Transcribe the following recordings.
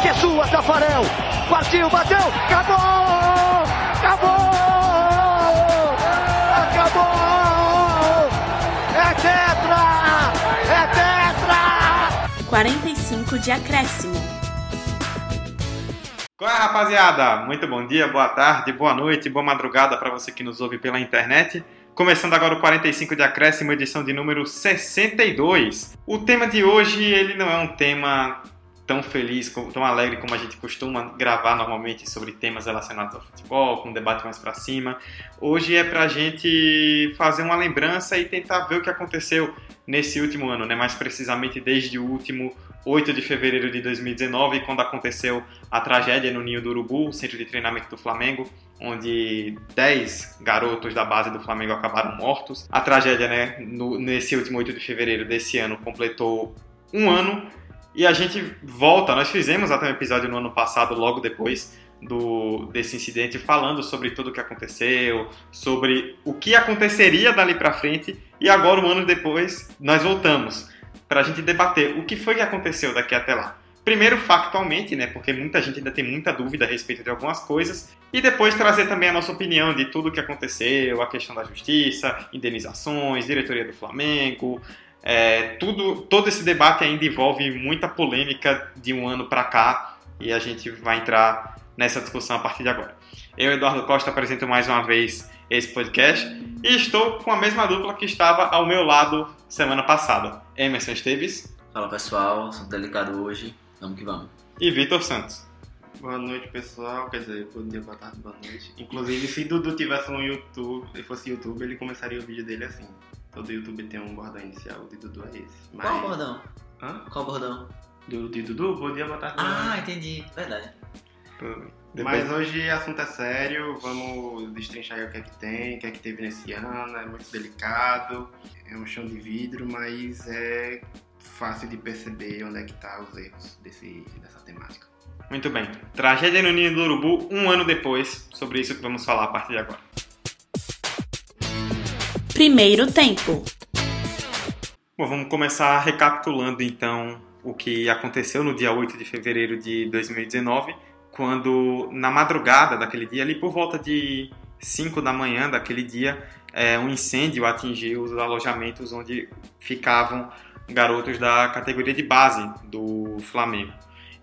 Que é sua, Tafarel, partiu, bateu, acabou, acabou, acabou, é tetra, é tetra! 45 de acréscimo. Qual é, rapaziada? Muito bom dia, boa tarde, boa noite, boa madrugada para você que nos ouve pela internet. Começando agora o 45 de acréscimo, edição de número 62. O tema de hoje, ele não é um tema tão feliz, tão alegre como a gente costuma gravar normalmente sobre temas relacionados ao futebol, com um debate mais para cima. Hoje é para a gente fazer uma lembrança e tentar ver o que aconteceu nesse último ano, né? mais precisamente desde o último 8 de fevereiro de 2019, quando aconteceu a tragédia no Ninho do Urubu, centro de treinamento do Flamengo, onde 10 garotos da base do Flamengo acabaram mortos. A tragédia, né, no, nesse último 8 de fevereiro desse ano, completou um ano e a gente volta. Nós fizemos até um episódio no ano passado, logo depois do, desse incidente, falando sobre tudo o que aconteceu, sobre o que aconteceria dali para frente. E agora, um ano depois, nós voltamos para a gente debater o que foi que aconteceu daqui até lá. Primeiro, factualmente, né, porque muita gente ainda tem muita dúvida a respeito de algumas coisas, e depois trazer também a nossa opinião de tudo o que aconteceu, a questão da justiça, indenizações, diretoria do Flamengo, é, tudo, todo esse debate ainda envolve muita polêmica de um ano para cá e a gente vai entrar nessa discussão a partir de agora. Eu, Eduardo Costa, apresento mais uma vez esse podcast e estou com a mesma dupla que estava ao meu lado semana passada. Emerson Esteves. Fala pessoal, sou delicado hoje, vamos que vamos. E Vitor Santos. Boa noite pessoal, quer dizer, bom dia, boa tarde, boa noite. Inclusive, se Dudu tivesse no YouTube, se fosse YouTube, ele começaria o vídeo dele assim. Todo YouTube tem um bordão inicial, o de Dudu é esse. Mas... Qual bordão? Hã? Qual bordão? Do de Dudu? Bom dia, boa tarde, Ah, entendi. Verdade. Mas hoje o assunto é sério, vamos destrinchar aí o que é que tem, o que é que teve nesse ano, é muito delicado, é um chão de vidro, mas é fácil de perceber onde é que tá os erros desse, dessa temática. Muito bem. Tragédia no Ninho do Urubu, um ano depois, sobre isso que vamos falar a partir de agora. Primeiro tempo. Bom, vamos começar recapitulando então o que aconteceu no dia 8 de fevereiro de 2019, quando na madrugada daquele dia, ali por volta de 5 da manhã daquele dia, é, um incêndio atingiu os alojamentos onde ficavam garotos da categoria de base do Flamengo.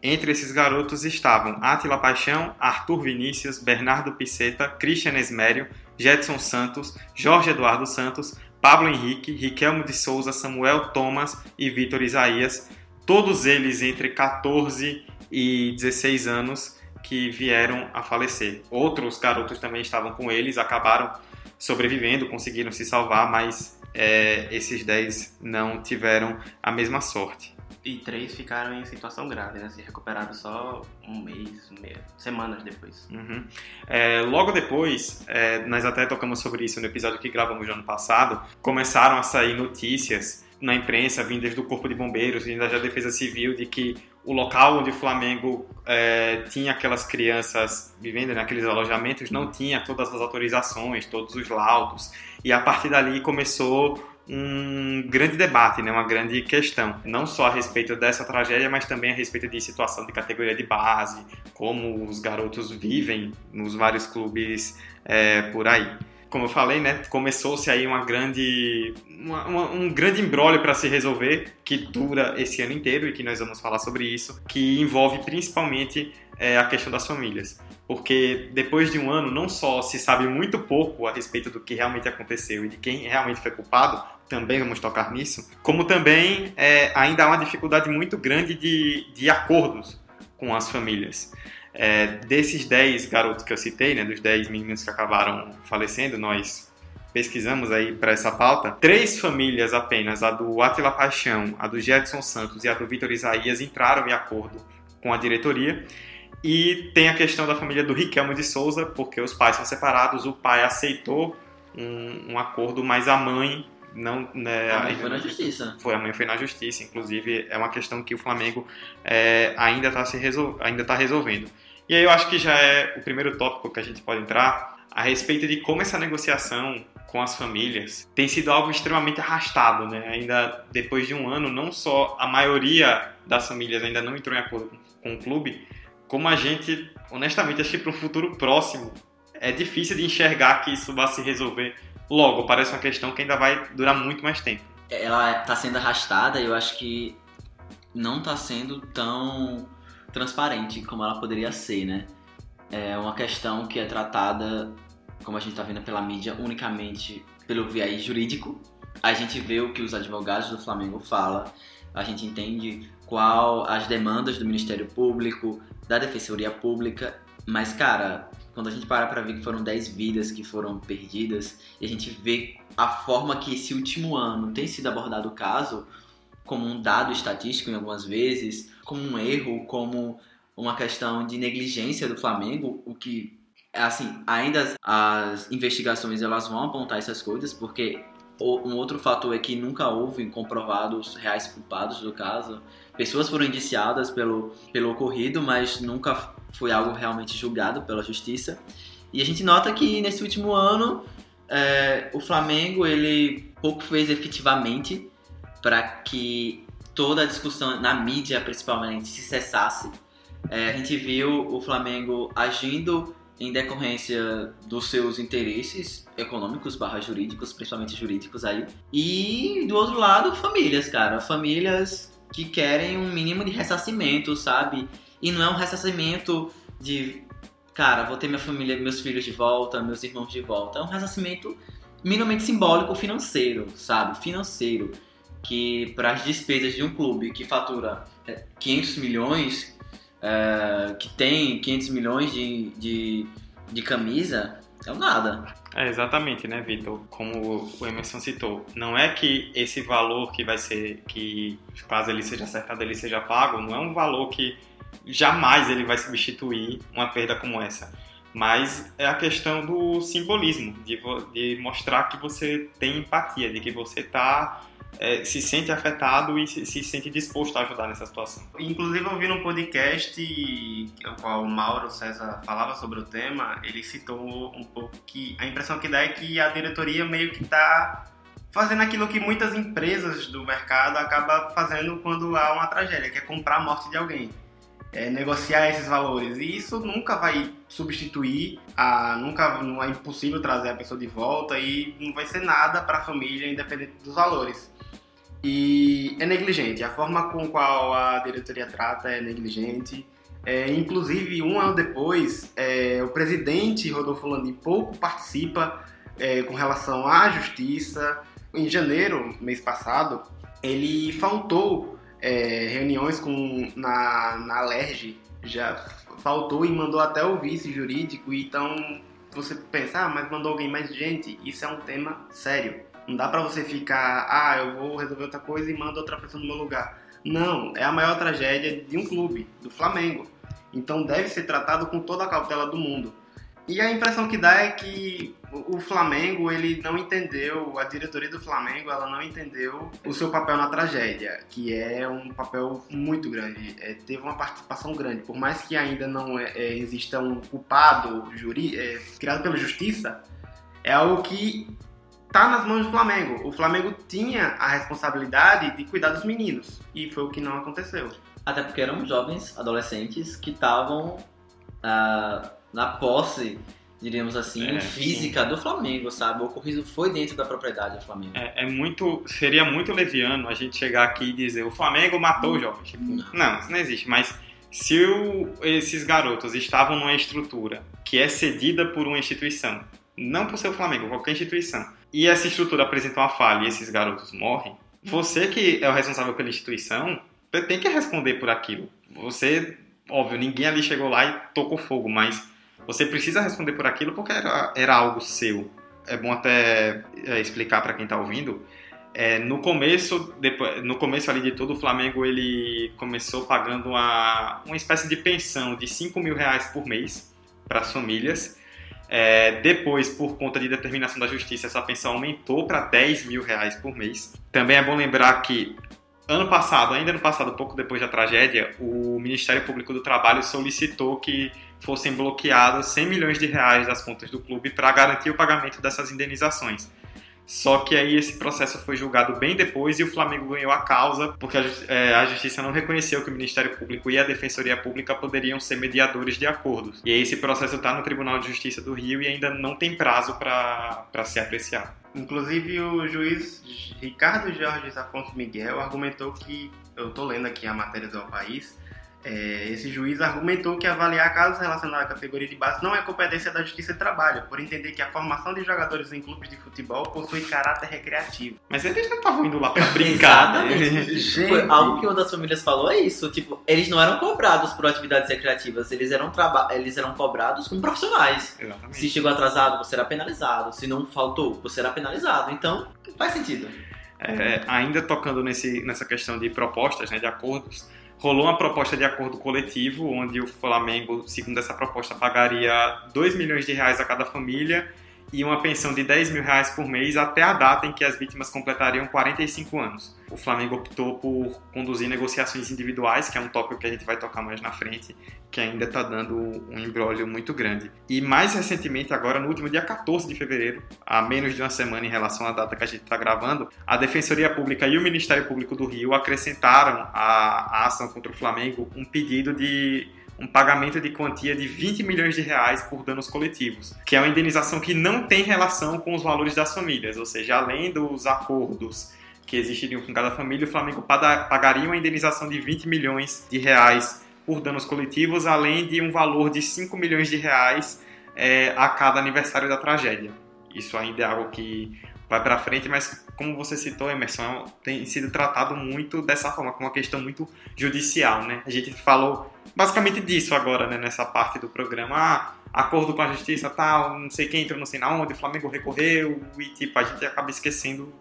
Entre esses garotos estavam Átila Paixão, Arthur Vinícius, Bernardo Piceta, Christian Esmério, Jetson Santos, Jorge Eduardo Santos, Pablo Henrique, Riquelmo de Souza, Samuel Thomas e Vitor Isaías, todos eles entre 14 e 16 anos que vieram a falecer. Outros garotos também estavam com eles, acabaram sobrevivendo, conseguiram se salvar, mas é, esses 10 não tiveram a mesma sorte. E três ficaram em situação grave, né? Se recuperaram só um mês, semanas depois. Uhum. É, logo depois, é, nós até tocamos sobre isso no episódio que gravamos no ano passado, começaram a sair notícias na imprensa vindas do Corpo de Bombeiros e da Defesa Civil de que o local onde o Flamengo é, tinha aquelas crianças vivendo naqueles alojamentos não tinha todas as autorizações, todos os laudos. E a partir dali começou um grande debate, né, uma grande questão, não só a respeito dessa tragédia, mas também a respeito de situação de categoria de base, como os garotos vivem nos vários clubes é, por aí. Como eu falei, né, começou-se aí uma grande, uma, uma, um grande embrólio para se resolver que dura esse ano inteiro e que nós vamos falar sobre isso, que envolve principalmente é, a questão das famílias porque depois de um ano não só se sabe muito pouco a respeito do que realmente aconteceu e de quem realmente foi culpado, também vamos tocar nisso, como também é, ainda há uma dificuldade muito grande de, de acordos com as famílias. É, desses 10 garotos que eu citei, né, dos 10 meninos que acabaram falecendo, nós pesquisamos aí para essa pauta, três famílias apenas, a do Atila Paixão, a do Jetson Santos e a do Vitor Isaías, entraram em acordo com a diretoria. E tem a questão da família do Riquelme de Souza, porque os pais são separados, o pai aceitou um, um acordo, mas a mãe não. Né, a mãe foi na justiça. Foi, a mãe foi na justiça. Inclusive, é uma questão que o Flamengo é, ainda está resol... ainda tá resolvendo. E aí eu acho que já é o primeiro tópico que a gente pode entrar a respeito de como essa negociação com as famílias tem sido algo extremamente arrastado, né? Ainda depois de um ano, não só a maioria das famílias ainda não entrou em acordo com o clube, como a gente, honestamente, acho que para um futuro próximo é difícil de enxergar que isso vai se resolver logo. Parece uma questão que ainda vai durar muito mais tempo. Ela está sendo arrastada e eu acho que não está sendo tão transparente como ela poderia ser, né? É uma questão que é tratada, como a gente está vendo pela mídia, unicamente pelo viés jurídico. A gente vê o que os advogados do Flamengo falam, a gente entende qual as demandas do Ministério Público, da Defensoria Pública, mas cara, quando a gente para para ver que foram 10 vidas que foram perdidas e a gente vê a forma que esse último ano tem sido abordado o caso como um dado estatístico em algumas vezes, como um erro, como uma questão de negligência do Flamengo, o que assim, ainda as, as investigações elas vão apontar essas coisas, porque um outro fator é que nunca houve comprovados reais culpados do caso. Pessoas foram indiciadas pelo, pelo ocorrido, mas nunca foi algo realmente julgado pela justiça. E a gente nota que nesse último ano é, o Flamengo ele pouco fez efetivamente para que toda a discussão na mídia principalmente se cessasse. É, a gente viu o Flamengo agindo em decorrência dos seus interesses econômicos barra jurídicos, principalmente jurídicos aí. E do outro lado, famílias, cara. Famílias que querem um mínimo de ressarcimento, sabe? E não é um ressarcimento de, cara, vou ter minha família, meus filhos de volta, meus irmãos de volta. É um ressarcimento minimamente simbólico financeiro, sabe? Financeiro. Que para as despesas de um clube que fatura 500 é, milhões, é, que tem 500 milhões de, de, de camisa, é um nada. É, exatamente, né, Vitor? Como o Emerson citou, não é que esse valor que vai ser, que caso ele seja acertado, ele seja pago, não é um valor que jamais ele vai substituir uma perda como essa. Mas é a questão do simbolismo, de, de mostrar que você tem empatia, de que você está é, se sente afetado e se, se, sente disposto a ajudar nessa situação. Inclusive, eu vi num podcast o qual o Mauro César falava sobre o tema, ele citou um pouco que a impressão que dá é que a diretoria meio que está fazendo aquilo que muitas empresas do mercado acabam fazendo quando há uma tragédia, que é comprar a morte de alguém. É, negociar esses valores. E isso nunca vai substituir, a, nunca não é impossível trazer a pessoa de volta e não vai ser nada para a família, independente dos valores. E é negligente. A forma com qual a diretoria trata é negligente. É, inclusive, um ano depois, é, o presidente Rodolfo Landim pouco participa é, com relação à justiça. Em janeiro, mês passado, ele faltou é, reuniões com, na, na Alerj, já faltou e mandou até o vice jurídico. Então, você pensa, ah, mas mandou alguém mais gente? Isso é um tema sério. Não dá para você ficar, ah, eu vou resolver outra coisa e mando outra pessoa no meu lugar. Não, é a maior tragédia de um clube, do Flamengo. Então deve ser tratado com toda a cautela do mundo. E a impressão que dá é que o Flamengo, ele não entendeu, a diretoria do Flamengo, ela não entendeu o seu papel na tragédia, que é um papel muito grande, é, teve uma participação grande. Por mais que ainda não é, é, exista um culpado juri, é, criado pela justiça, é algo que tá nas mãos do Flamengo. O Flamengo tinha a responsabilidade de cuidar dos meninos e foi o que não aconteceu. Até porque eram jovens adolescentes que estavam uh, na posse, diríamos assim, é, física sim. do Flamengo, sabe? O ocorrido foi dentro da propriedade do Flamengo. É, é, muito, seria muito leviano a gente chegar aqui e dizer o Flamengo matou os jovens. Tipo, não. não, isso não existe. Mas se o, esses garotos estavam numa estrutura que é cedida por uma instituição, não por ser o Flamengo, qualquer instituição, e essa estrutura apresenta uma falha e esses garotos morrem, você que é o responsável pela instituição tem que responder por aquilo. Você, óbvio, ninguém ali chegou lá e tocou fogo, mas você precisa responder por aquilo porque era, era algo seu. É bom até é, explicar para quem está ouvindo. É, no começo, depois, no começo ali de tudo, o Flamengo ele começou pagando uma, uma espécie de pensão de 5 mil reais por mês para as famílias. É, depois, por conta de determinação da justiça, essa pensão aumentou para 10 mil reais por mês. Também é bom lembrar que ano passado, ainda no passado, pouco depois da tragédia, o Ministério Público do Trabalho solicitou que fossem bloqueados 100 milhões de reais das contas do clube para garantir o pagamento dessas indenizações. Só que aí esse processo foi julgado bem depois e o Flamengo ganhou a causa, porque a, é, a, Justiça não reconheceu que o Ministério Público e a Defensoria Pública poderiam ser mediadores de acordos. E aí esse processo está no Tribunal de Justiça do Rio e ainda não tem prazo para ser apreciado. Inclusive o juiz Ricardo Jorge Afonso Miguel argumentou que, eu estou lendo aqui a matéria do País, é, esse juiz argumentou que avaliar casos relacionados à categoria de base não é competência da Justiça de Trabalho, por entender que a formação de jogadores em clubes de futebol possui caráter recreativo. Mas eles não estavam indo lá pra brincar, né? Gente. Foi algo que uma das famílias falou é isso, tipo, eles não eram cobrados por atividades recreativas, eles eram, traba eles eram cobrados como profissionais. Exatamente. Se chegou atrasado, você era penalizado, se não faltou, você era penalizado, então faz sentido. É, ainda tocando nesse, nessa questão de propostas, né, de acordos, rolou uma proposta de acordo coletivo, onde o Flamengo, segundo essa proposta, pagaria 2 milhões de reais a cada família e uma pensão de 10 mil reais por mês até a data em que as vítimas completariam 45 anos. O Flamengo optou por conduzir negociações individuais, que é um tópico que a gente vai tocar mais na frente, que ainda está dando um embrólio muito grande. E mais recentemente, agora no último dia 14 de fevereiro, a menos de uma semana em relação à data que a gente está gravando, a Defensoria Pública e o Ministério Público do Rio acrescentaram à, ação contra o Flamengo um pedido de um pagamento de quantia de 20 milhões de reais por danos coletivos, que é uma indenização que não tem relação com os valores das famílias, ou seja, além dos acordos que existiriam com cada família, o Flamengo pagaria uma indenização de 20 milhões de reais por danos coletivos, além de um valor de 5 milhões de reais é, a cada aniversário da tragédia. Isso ainda é algo que vai para frente, mas como você citou, Emerson, tem sido tratado muito dessa forma, como uma questão muito judicial, né? A gente falou basicamente disso agora, né, nessa parte do programa. Ah, acordo com a justiça, tal, não sei quem entrou, não sei na onde, o Flamengo recorreu, e tipo, a gente acaba esquecendo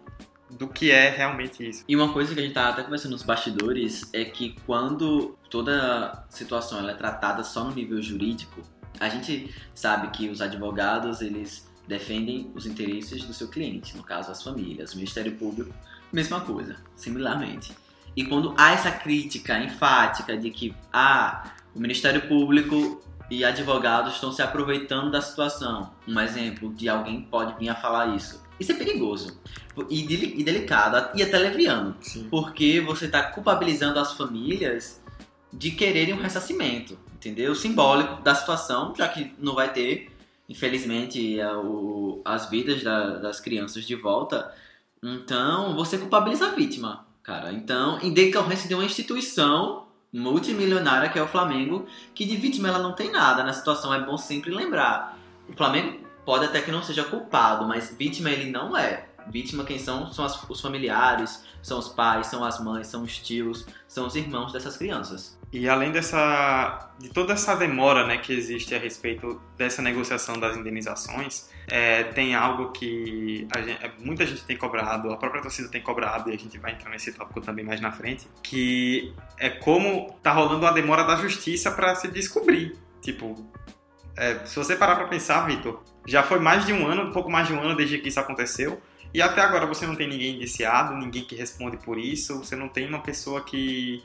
do que é realmente isso. E uma coisa que a gente tá até conversando nos bastidores é que quando toda situação ela é tratada só no nível jurídico, a gente sabe que os advogados, eles defendem os interesses do seu cliente, no caso as famílias, o Ministério Público, mesma coisa, similarmente. E quando há essa crítica enfática de que ah, o Ministério Público e advogados estão se aproveitando da situação, um exemplo de alguém pode vir a falar isso. Isso é perigoso e, e delicado e até leviano, Sim. porque você está culpabilizando as famílias de quererem um ressarcimento, entendeu? Simbólico da situação, já que não vai ter infelizmente, a, o, as vidas da, das crianças de volta. Então, você culpabiliza a vítima, cara. Então, em decorrência de uma instituição multimilionária que é o Flamengo, que de vítima ela não tem nada na situação, é bom sempre lembrar. O Flamengo pode até que não seja culpado, mas vítima ele não é. Vítima quem são? São as, os familiares, são os pais, são as mães, são os tios, são os irmãos dessas crianças. E além dessa, de toda essa demora né, que existe a respeito dessa negociação das indenizações, é, tem algo que gente, é, muita gente tem cobrado, a própria torcida tem cobrado, e a gente vai entrar nesse tópico também mais na frente, que é como tá rolando a demora da justiça para se descobrir. Tipo, é, se você parar para pensar, Vitor, já foi mais de um ano, um pouco mais de um ano desde que isso aconteceu, e até agora você não tem ninguém indiciado, ninguém que responde por isso, você não tem uma pessoa que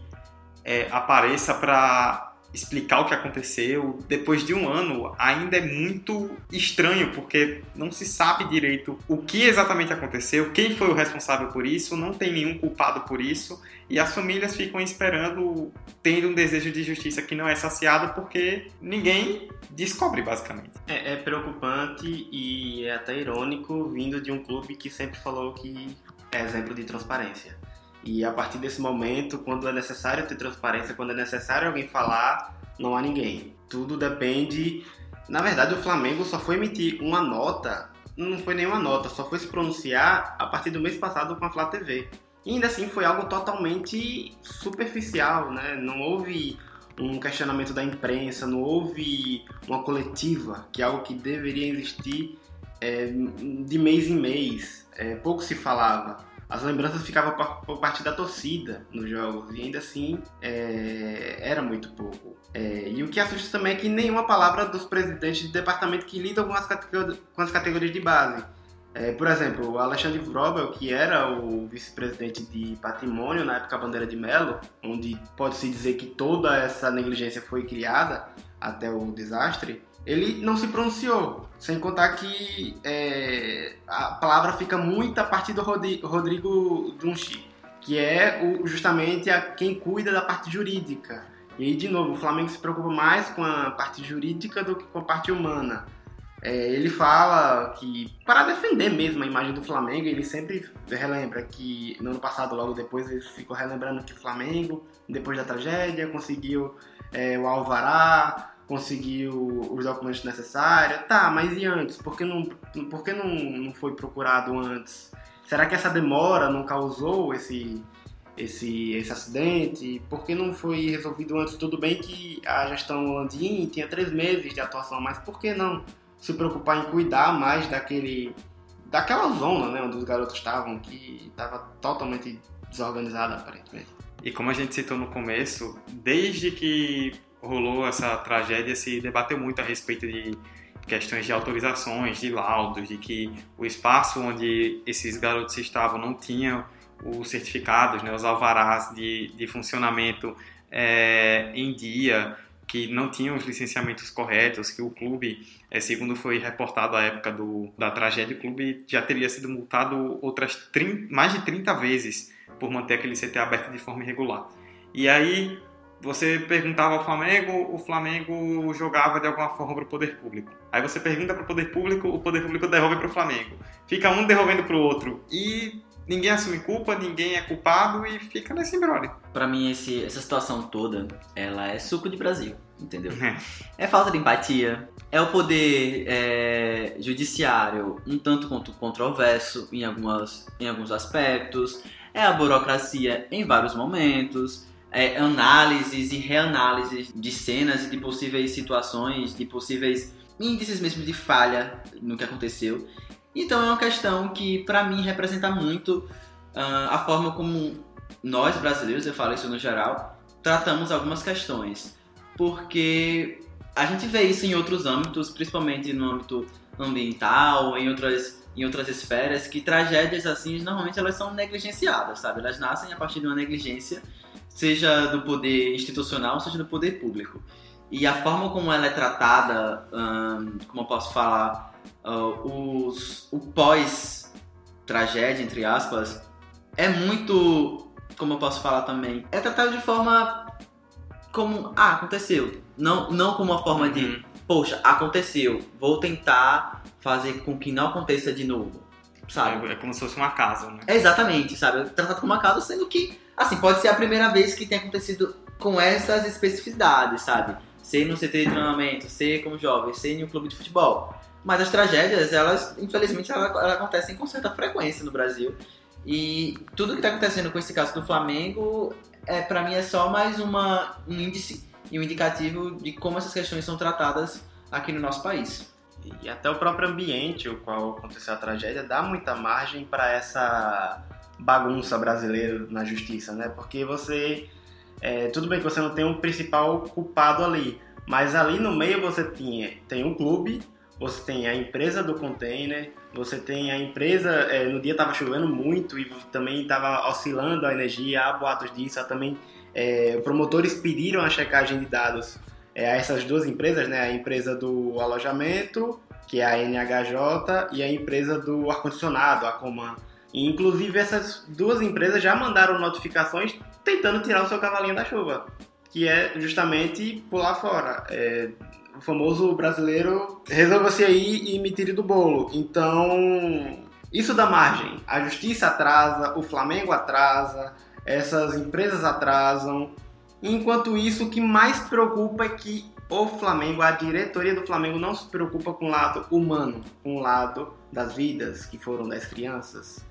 é, apareça para explicar o que aconteceu depois de um ano ainda é muito estranho porque não se sabe direito o que exatamente aconteceu, quem foi o responsável por isso, não tem nenhum culpado por isso e as famílias ficam esperando, tendo um desejo de justiça que não é saciado porque ninguém descobre basicamente. É, é preocupante e é até irônico vindo de um clube que sempre falou que é exemplo de transparência. E a partir desse momento, quando é necessário ter transparência, quando é necessário alguém falar, não há ninguém. Tudo depende. Na verdade, o Flamengo só foi emitir uma nota, não foi nenhuma nota, só foi se pronunciar a partir do mês passado com a Flá TV. E ainda assim foi algo totalmente superficial, né? Não houve um questionamento da imprensa, não houve uma coletiva, que é algo que deveria existir é, de mês em mês. É, pouco se falava. As lembranças ficavam por, parte da torcida nos jogos e ainda assim é, era muito pouco. É, e o que assusta também é que nenhuma palavra dos presidentes do departamento que lidam com as, com as categorias de base. É, por exemplo, o Alexandre Vrobel, que era o vice-presidente de patrimônio na época Bandeira de Melo, onde pode-se dizer que toda essa negligência foi criada até o desastre, ele não se pronunciou. Sem contar que é, a palavra fica muito a partir do Rodrigo Dunchi, que é o, justamente a, quem cuida da parte jurídica. E aí, de novo, o Flamengo se preocupa mais com a parte jurídica do que com a parte humana. É, ele fala que, para defender mesmo a imagem do Flamengo, ele sempre relembra que no ano passado, logo depois, ele ficou relembrando que o Flamengo, depois da tragédia, conseguiu é, o Alvará, conseguiu os documentos necessários. Tá, mas e antes? Por que não, por que não, não foi procurado antes? Será que essa demora não causou esse, esse, esse acidente? Por que não foi resolvido antes? Tudo bem que a gestão Landim tinha três meses de atuação, mas por que não se preocupar em cuidar mais daquele daquela zona né, onde os garotos estavam, que estava totalmente desorganizada aparentemente? E como a gente citou no começo, desde que rolou essa tragédia, se debateu muito a respeito de questões de autorizações, de laudos, de que o espaço onde esses garotos estavam não tinha os certificados, né, os alvarás de, de funcionamento é, em dia, que não tinham os licenciamentos corretos, que o clube, é, segundo foi reportado à época do, da tragédia, o clube já teria sido multado outras 30, mais de 30 vezes por manter aquele CT aberto de forma irregular. E aí você perguntava ao Flamengo, o Flamengo jogava de alguma forma para o poder público. Aí você pergunta para o poder público, o poder público devolve para o Flamengo. Fica um devolvendo para o outro e ninguém assume culpa, ninguém é culpado e fica nesse embrolho. Para mim esse, essa situação toda, ela é suco de Brasil, entendeu? É, é falta de empatia, é o poder é, judiciário um tanto quanto controverso em, algumas, em alguns aspectos, é a burocracia em vários momentos é, análises e reanálises de cenas e de possíveis situações, de possíveis índices mesmo de falha no que aconteceu. Então é uma questão que para mim representa muito uh, a forma como nós brasileiros, eu falo isso no geral, tratamos algumas questões. Porque a gente vê isso em outros âmbitos, principalmente no âmbito ambiental, em outras, em outras esferas, que tragédias assim, normalmente elas são negligenciadas, sabe? Elas nascem a partir de uma negligência seja do poder institucional, seja do poder público. E a forma como ela é tratada, como eu posso falar, uh, os, o pós-tragédia, entre aspas, é muito, como eu posso falar também, é tratado de forma como, ah, aconteceu. Não, não como uma forma de, uhum. poxa, aconteceu, vou tentar fazer com que não aconteça de novo, sabe? É, é como se fosse uma casa, né? exatamente, sabe? É tratado como uma casa, sendo que Assim, pode ser a primeira vez que tem acontecido com essas especificidades, sabe? Ser no CT de treinamento, ser como jovem, ser em um clube de futebol. Mas as tragédias, elas, infelizmente, elas, elas acontecem com certa frequência no Brasil. E tudo que está acontecendo com esse caso do Flamengo, é, para mim, é só mais uma, um índice e um indicativo de como essas questões são tratadas aqui no nosso país. E até o próprio ambiente, o qual aconteceu a tragédia, dá muita margem para essa bagunça brasileira na justiça, né? Porque você. É, tudo bem que você não tem um principal culpado ali, mas ali no meio você tinha, tem um clube, você tem a empresa do container, você tem a empresa. É, no dia estava chovendo muito e também estava oscilando a energia, há boatos disso, há também. É, promotores pediram a checagem de dados é, essas duas empresas, né? A empresa do alojamento, que é a NHJ, e a empresa do ar-condicionado, a Coman. E, inclusive, essas duas empresas já mandaram notificações tentando tirar o seu cavalinho da chuva, que é justamente pular fora. É, o famoso brasileiro resolva-se aí e me tire do bolo. Então, isso dá margem. A justiça atrasa, o Flamengo atrasa, essas empresas atrasam. Enquanto isso, o que mais preocupa é que o Flamengo, a diretoria do Flamengo não se preocupa com o lado humano, com o lado das vidas que foram das crianças.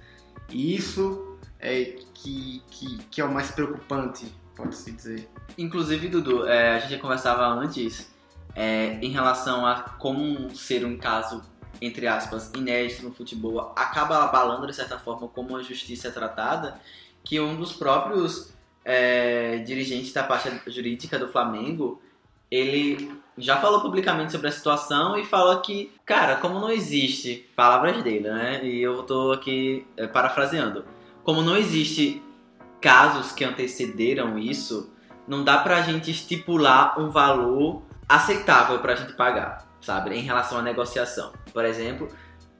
E isso é que, que, que é o mais preocupante, pode-se dizer. Inclusive, Dudu, é, a gente já conversava antes é, em relação a como ser um caso entre aspas, inédito no futebol, acaba abalando de certa forma como a justiça é tratada, que um dos próprios é, dirigentes da parte jurídica do Flamengo, ele já falou publicamente sobre a situação e fala que, cara, como não existe, palavras dele, né? E eu tô aqui é, parafraseando, como não existe casos que antecederam isso, não dá pra gente estipular um valor aceitável pra gente pagar, sabe? Em relação à negociação. Por exemplo,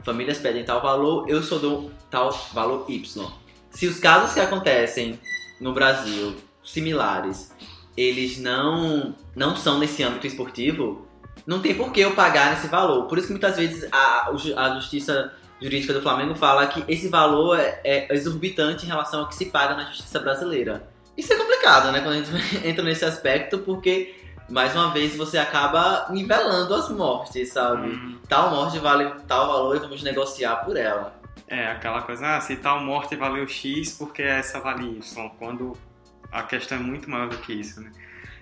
famílias pedem tal valor, eu só dou tal valor Y. Se os casos que acontecem no Brasil, similares, eles não, não são nesse âmbito esportivo, não tem por que eu pagar nesse valor. Por isso que muitas vezes a, a justiça jurídica do Flamengo fala que esse valor é, é exorbitante em relação ao que se paga na justiça brasileira. Isso é complicado, né, quando a gente entra nesse aspecto, porque mais uma vez você acaba nivelando as mortes, sabe? Hum. Tal morte vale tal valor e vamos negociar por ela. É, aquela coisa, ah, se tal morte valeu X, porque essa vale Y, quando a questão é muito maior do que isso, né?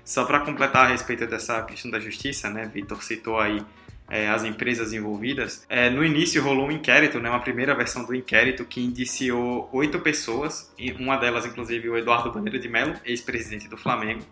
Só para completar a respeito dessa questão da justiça, né, Vitor citou aí é, as empresas envolvidas. É, no início rolou um inquérito, né, uma primeira versão do inquérito que indiciou oito pessoas, uma delas inclusive o Eduardo Bandeira de Mello, ex-presidente do Flamengo,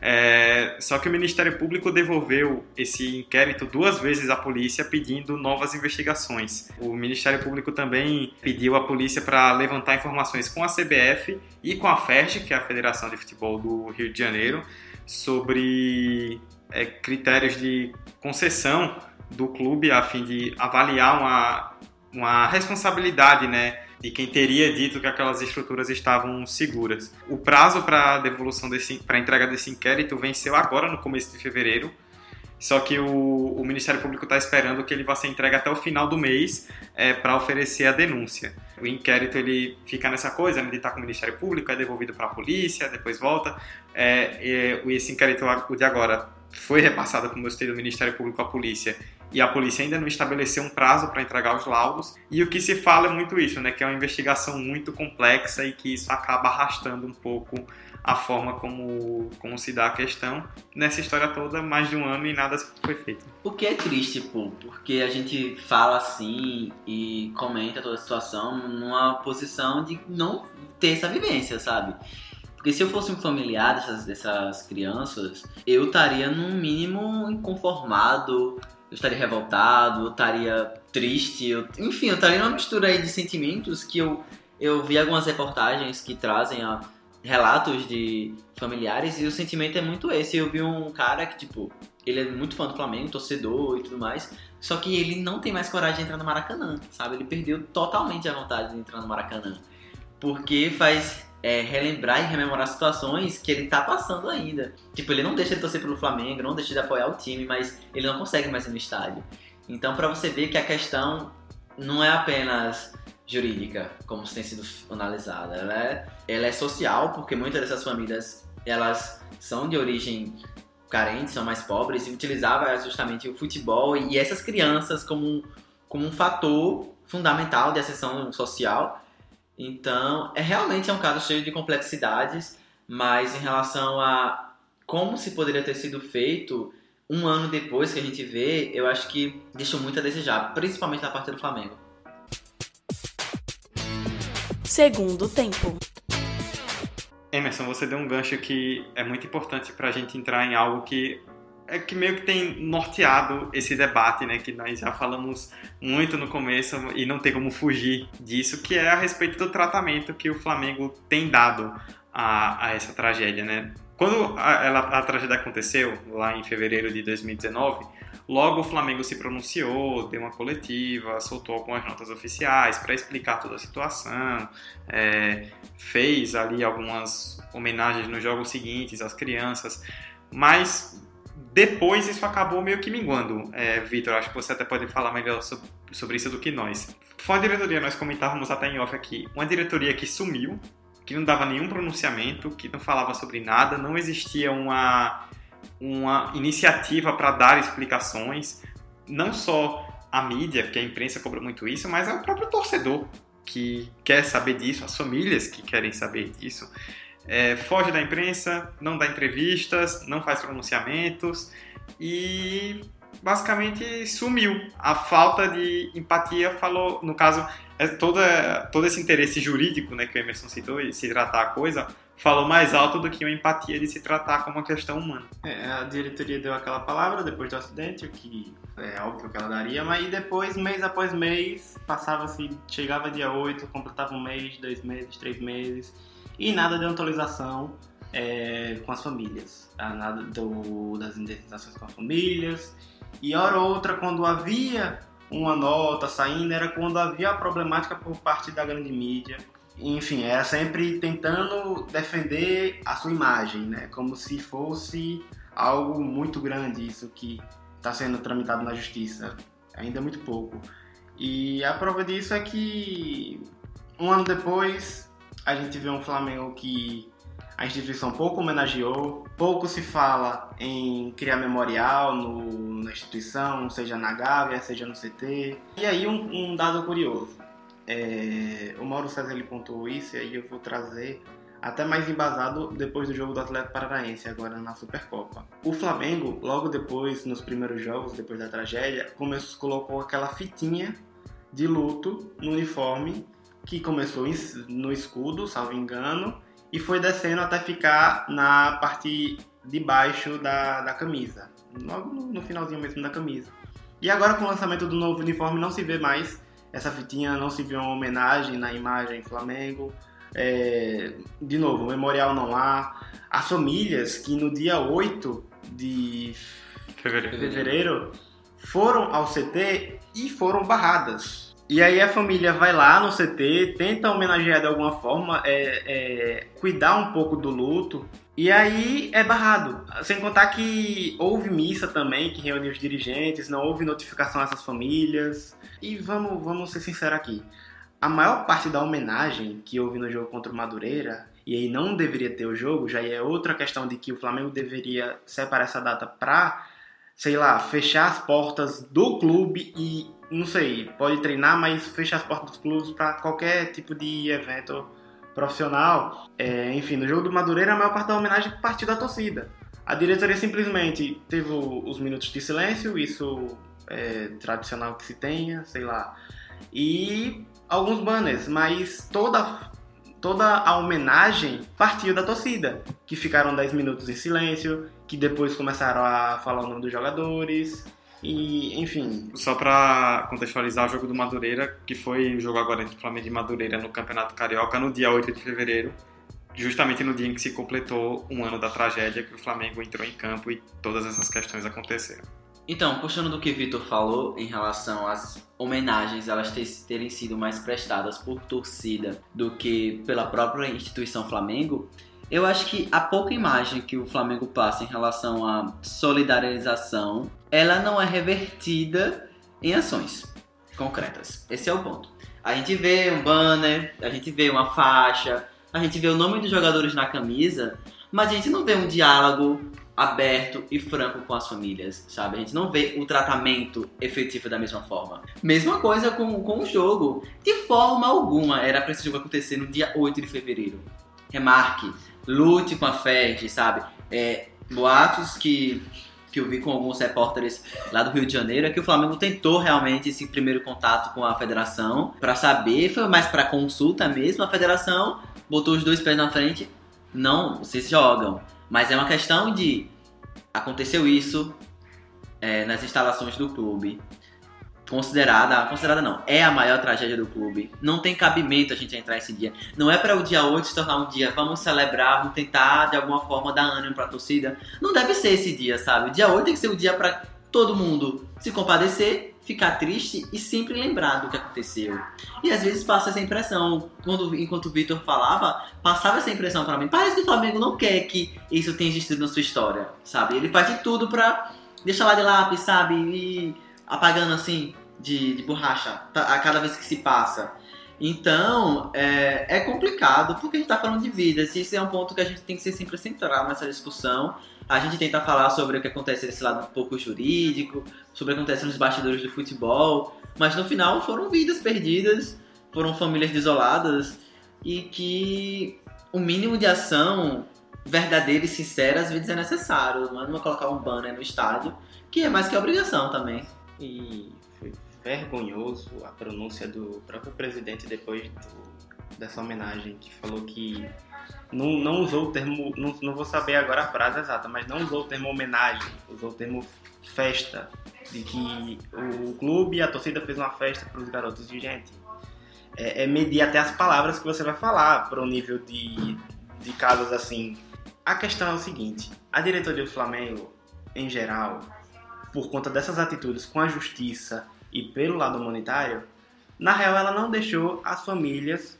é, só que o Ministério Público devolveu esse inquérito duas vezes à polícia pedindo novas investigações. O Ministério Público também pediu à polícia para levantar informações com a CBF e com a FERJ, que é a Federação de Futebol do Rio de Janeiro, sobre é, critérios de concessão do clube a fim de avaliar uma, uma responsabilidade, né? De quem teria dito que aquelas estruturas estavam seguras. O prazo para a devolução desse, para entrega desse inquérito venceu agora no começo de fevereiro. Só que o, o Ministério Público está esperando que ele vá ser entregue até o final do mês é, para oferecer a denúncia. O inquérito ele fica nessa coisa, né, de estar tá com o Ministério Público, é devolvido para a polícia, depois volta. É, e, esse inquérito, o de agora, foi repassado, como eu citei, do Ministério Público à polícia e a polícia ainda não estabeleceu um prazo para entregar os laudos. E o que se fala é muito isso, né, que é uma investigação muito complexa e que isso acaba arrastando um pouco a forma como, como se dá a questão. Nessa história toda, mais de um ano e nada foi feito. O que é triste, pô, porque a gente fala assim e comenta toda a situação numa posição de não ter essa vivência, sabe? Porque se eu fosse um familiar dessas, dessas crianças, eu estaria no mínimo inconformado, eu estaria revoltado, eu estaria triste, eu, enfim, eu estaria numa mistura aí de sentimentos que eu, eu vi algumas reportagens que trazem a, relatos de familiares e o sentimento é muito esse. Eu vi um cara que, tipo, ele é muito fã do Flamengo, torcedor e tudo mais, só que ele não tem mais coragem de entrar no Maracanã, sabe? Ele perdeu totalmente a vontade de entrar no Maracanã. Porque faz é, relembrar e rememorar situações que ele tá passando ainda. Tipo, ele não deixa de torcer pelo Flamengo, não deixa de apoiar o time, mas ele não consegue mais ir no estádio. Então, para você ver que a questão não é apenas jurídica, como tem sido analisada, ela é, ela é social, porque muitas dessas famílias elas são de origem carente, são mais pobres, e utilizava justamente o futebol e essas crianças como, como um fator fundamental de ascensão social então, é realmente é um caso cheio de complexidades, mas em relação a como se poderia ter sido feito um ano depois que a gente vê, eu acho que deixou muito a desejar, principalmente na parte do Flamengo. Segundo tempo. Emerson, você deu um gancho que é muito importante para a gente entrar em algo que é que meio que tem norteado esse debate, né, que nós já falamos muito no começo e não tem como fugir disso, que é a respeito do tratamento que o Flamengo tem dado a, a essa tragédia, né? Quando a, ela, a tragédia aconteceu, lá em fevereiro de 2019, logo o Flamengo se pronunciou, deu uma coletiva, soltou algumas notas oficiais para explicar toda a situação, é, fez ali algumas homenagens nos jogos seguintes às crianças, mas depois isso acabou meio que minguando. É, Vitor, acho que você até pode falar melhor sobre isso do que nós. Foi uma diretoria, nós comentávamos até em off aqui, uma diretoria que sumiu, que não dava nenhum pronunciamento, que não falava sobre nada, não existia uma, uma iniciativa para dar explicações, não só a mídia, porque a imprensa cobra muito isso, mas é o próprio torcedor que quer saber disso, as famílias que querem saber disso é, foge da imprensa, não dá entrevistas, não faz pronunciamentos e basicamente sumiu. A falta de empatia falou, no caso, é toda, todo esse interesse jurídico né, que o Emerson citou, e se tratar a coisa, falou mais alto do que uma empatia de se tratar como uma questão humana. É, a diretoria deu aquela palavra depois do acidente, o que é óbvio que ela daria, mas depois, mês após mês, passava-se, chegava dia 8, completava um mês, dois meses, três meses, e nada de atualização é, com as famílias, tá? nada do, das indenizações com as famílias, e hora ou outra, quando havia uma nota saindo, era quando havia a problemática por parte da grande mídia, enfim, era sempre tentando defender a sua imagem, né? Como se fosse algo muito grande isso que está sendo tramitado na justiça. Ainda é muito pouco. E a prova disso é que um ano depois a gente vê um Flamengo que a instituição pouco homenageou, pouco se fala em criar memorial no, na instituição, seja na Gávea, seja no CT. E aí um, um dado curioso. É, o Mauro César ele pontuou isso e aí eu vou trazer até mais embasado depois do jogo do Atlético Paranaense, agora na Supercopa. O Flamengo, logo depois, nos primeiros jogos, depois da tragédia, começou, colocou aquela fitinha de luto no uniforme que começou no escudo, salvo engano, e foi descendo até ficar na parte de baixo da, da camisa, logo no, no finalzinho mesmo da camisa. E agora com o lançamento do novo uniforme não se vê mais essa fitinha não se viu uma homenagem na imagem Flamengo. É, de novo, memorial não há. As famílias que no dia 8 de fevereiro. fevereiro foram ao CT e foram barradas. E aí a família vai lá no CT, tenta homenagear de alguma forma, é, é, cuidar um pouco do luto, e aí é barrado. Sem contar que houve missa também, que reuniu os dirigentes, não houve notificação a essas famílias. E vamos, vamos ser sinceros aqui. A maior parte da homenagem que houve no jogo contra o Madureira, e aí não deveria ter o jogo, já é outra questão de que o Flamengo deveria separar essa data para, sei lá, fechar as portas do clube e, não sei, pode treinar, mas fechar as portas dos clubes para qualquer tipo de evento profissional. É, enfim, no jogo do Madureira, a maior parte da homenagem partiu da torcida. A diretoria simplesmente teve os minutos de silêncio, isso é, tradicional que se tenha, sei lá. E alguns banners, mas toda, toda a homenagem partiu da torcida, que ficaram 10 minutos em silêncio, que depois começaram a falar o nome dos jogadores. E, enfim. Só para contextualizar o jogo do Madureira, que foi o jogo agora entre Flamengo e Madureira no Campeonato Carioca no dia 8 de fevereiro, justamente no dia em que se completou um ano da tragédia que o Flamengo entrou em campo e todas essas questões aconteceram. Então, puxando do que Vitor falou em relação às homenagens, elas terem sido mais prestadas por torcida do que pela própria instituição Flamengo, eu acho que a pouca imagem que o Flamengo passa em relação à solidarização, ela não é revertida em ações concretas. Esse é o ponto. A gente vê um banner, a gente vê uma faixa, a gente vê o nome dos jogadores na camisa, mas a gente não vê um diálogo aberto e franco com as famílias, sabe? A gente não vê o tratamento efetivo da mesma forma. Mesma coisa com, com o jogo. De forma alguma era para esse jogo acontecer no dia 8 de fevereiro. Remarque, lute com a FED, sabe? É, boatos que, que eu vi com alguns repórteres lá do Rio de Janeiro é que o Flamengo tentou realmente esse primeiro contato com a federação para saber, foi mais para consulta mesmo. A federação botou os dois pés na frente, não, vocês jogam. Mas é uma questão de aconteceu isso é, nas instalações do clube. Considerada, considerada não, é a maior tragédia do clube. Não tem cabimento a gente entrar esse dia. Não é para o dia 8 se tornar um dia, vamos celebrar, vamos tentar de alguma forma dar ânimo para a torcida. Não deve ser esse dia, sabe? O dia 8 tem que ser o dia para todo mundo se compadecer, ficar triste e sempre lembrar do que aconteceu. E às vezes passa essa impressão, quando enquanto o Victor falava, passava essa impressão para mim. Parece que o Flamengo não quer que isso tenha existido na sua história, sabe? Ele faz de tudo pra deixar lá de lápis, sabe? E apagando assim de, de borracha a cada vez que se passa. Então, é, é complicado porque a gente está falando de vidas. E esse é um ponto que a gente tem que ser sempre central nessa discussão. A gente tenta falar sobre o que acontece nesse lado um pouco jurídico, sobre o que acontece nos bastidores do futebol, mas no final foram vidas perdidas, foram famílias desoladas e que o mínimo de ação verdadeira e sincera às vezes é necessário. Não é colocar um banner no estádio, que é mais que obrigação também. E foi vergonhoso a pronúncia do próprio presidente depois do, dessa homenagem, que falou que não, não usou o termo, não, não vou saber agora a frase exata, mas não usou o termo homenagem, usou o termo festa, de que o clube e a torcida fez uma festa para os garotos de gente. É, é, medir até as palavras que você vai falar para o nível de, de casos assim. A questão é o seguinte: a diretoria do Flamengo, em geral, por conta dessas atitudes com a justiça e pelo lado humanitário, na real ela não deixou as famílias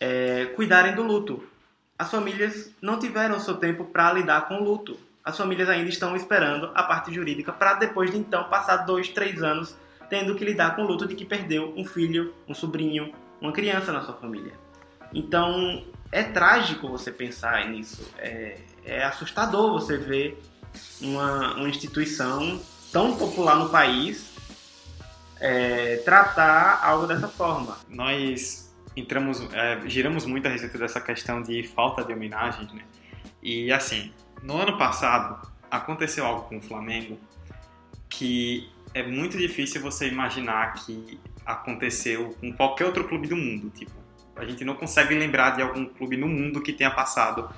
é, cuidarem do luto. As famílias não tiveram o seu tempo para lidar com o luto. As famílias ainda estão esperando a parte jurídica para depois de então passar dois, três anos tendo que lidar com o luto de que perdeu um filho, um sobrinho, uma criança na sua família. Então é trágico você pensar nisso. É, é assustador você ver uma, uma instituição tão popular no país é, tratar algo dessa forma. Nós entramos, é, giramos muito a respeito dessa questão de falta de homenagens, né? E assim, no ano passado aconteceu algo com o Flamengo que é muito difícil você imaginar que aconteceu com qualquer outro clube do mundo. Tipo, a gente não consegue lembrar de algum clube no mundo que tenha passado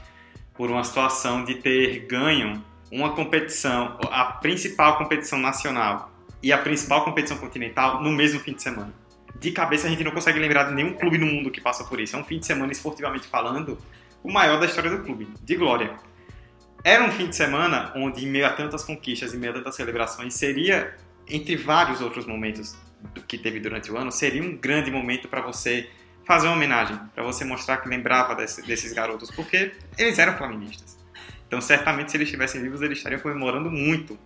por uma situação de ter ganho uma competição, a principal competição nacional e a principal competição continental no mesmo fim de semana. De cabeça a gente não consegue lembrar de nenhum clube no mundo que passa por isso. É um fim de semana esportivamente falando o maior da história do clube, de glória. Era um fim de semana onde, em meio a tantas conquistas, em meio a tantas celebrações, seria, entre vários outros momentos que teve durante o ano, seria um grande momento para você fazer uma homenagem, para você mostrar que lembrava desse, desses garotos, porque eles eram flamenguistas. Então, certamente, se eles estivessem vivos, eles estariam comemorando muito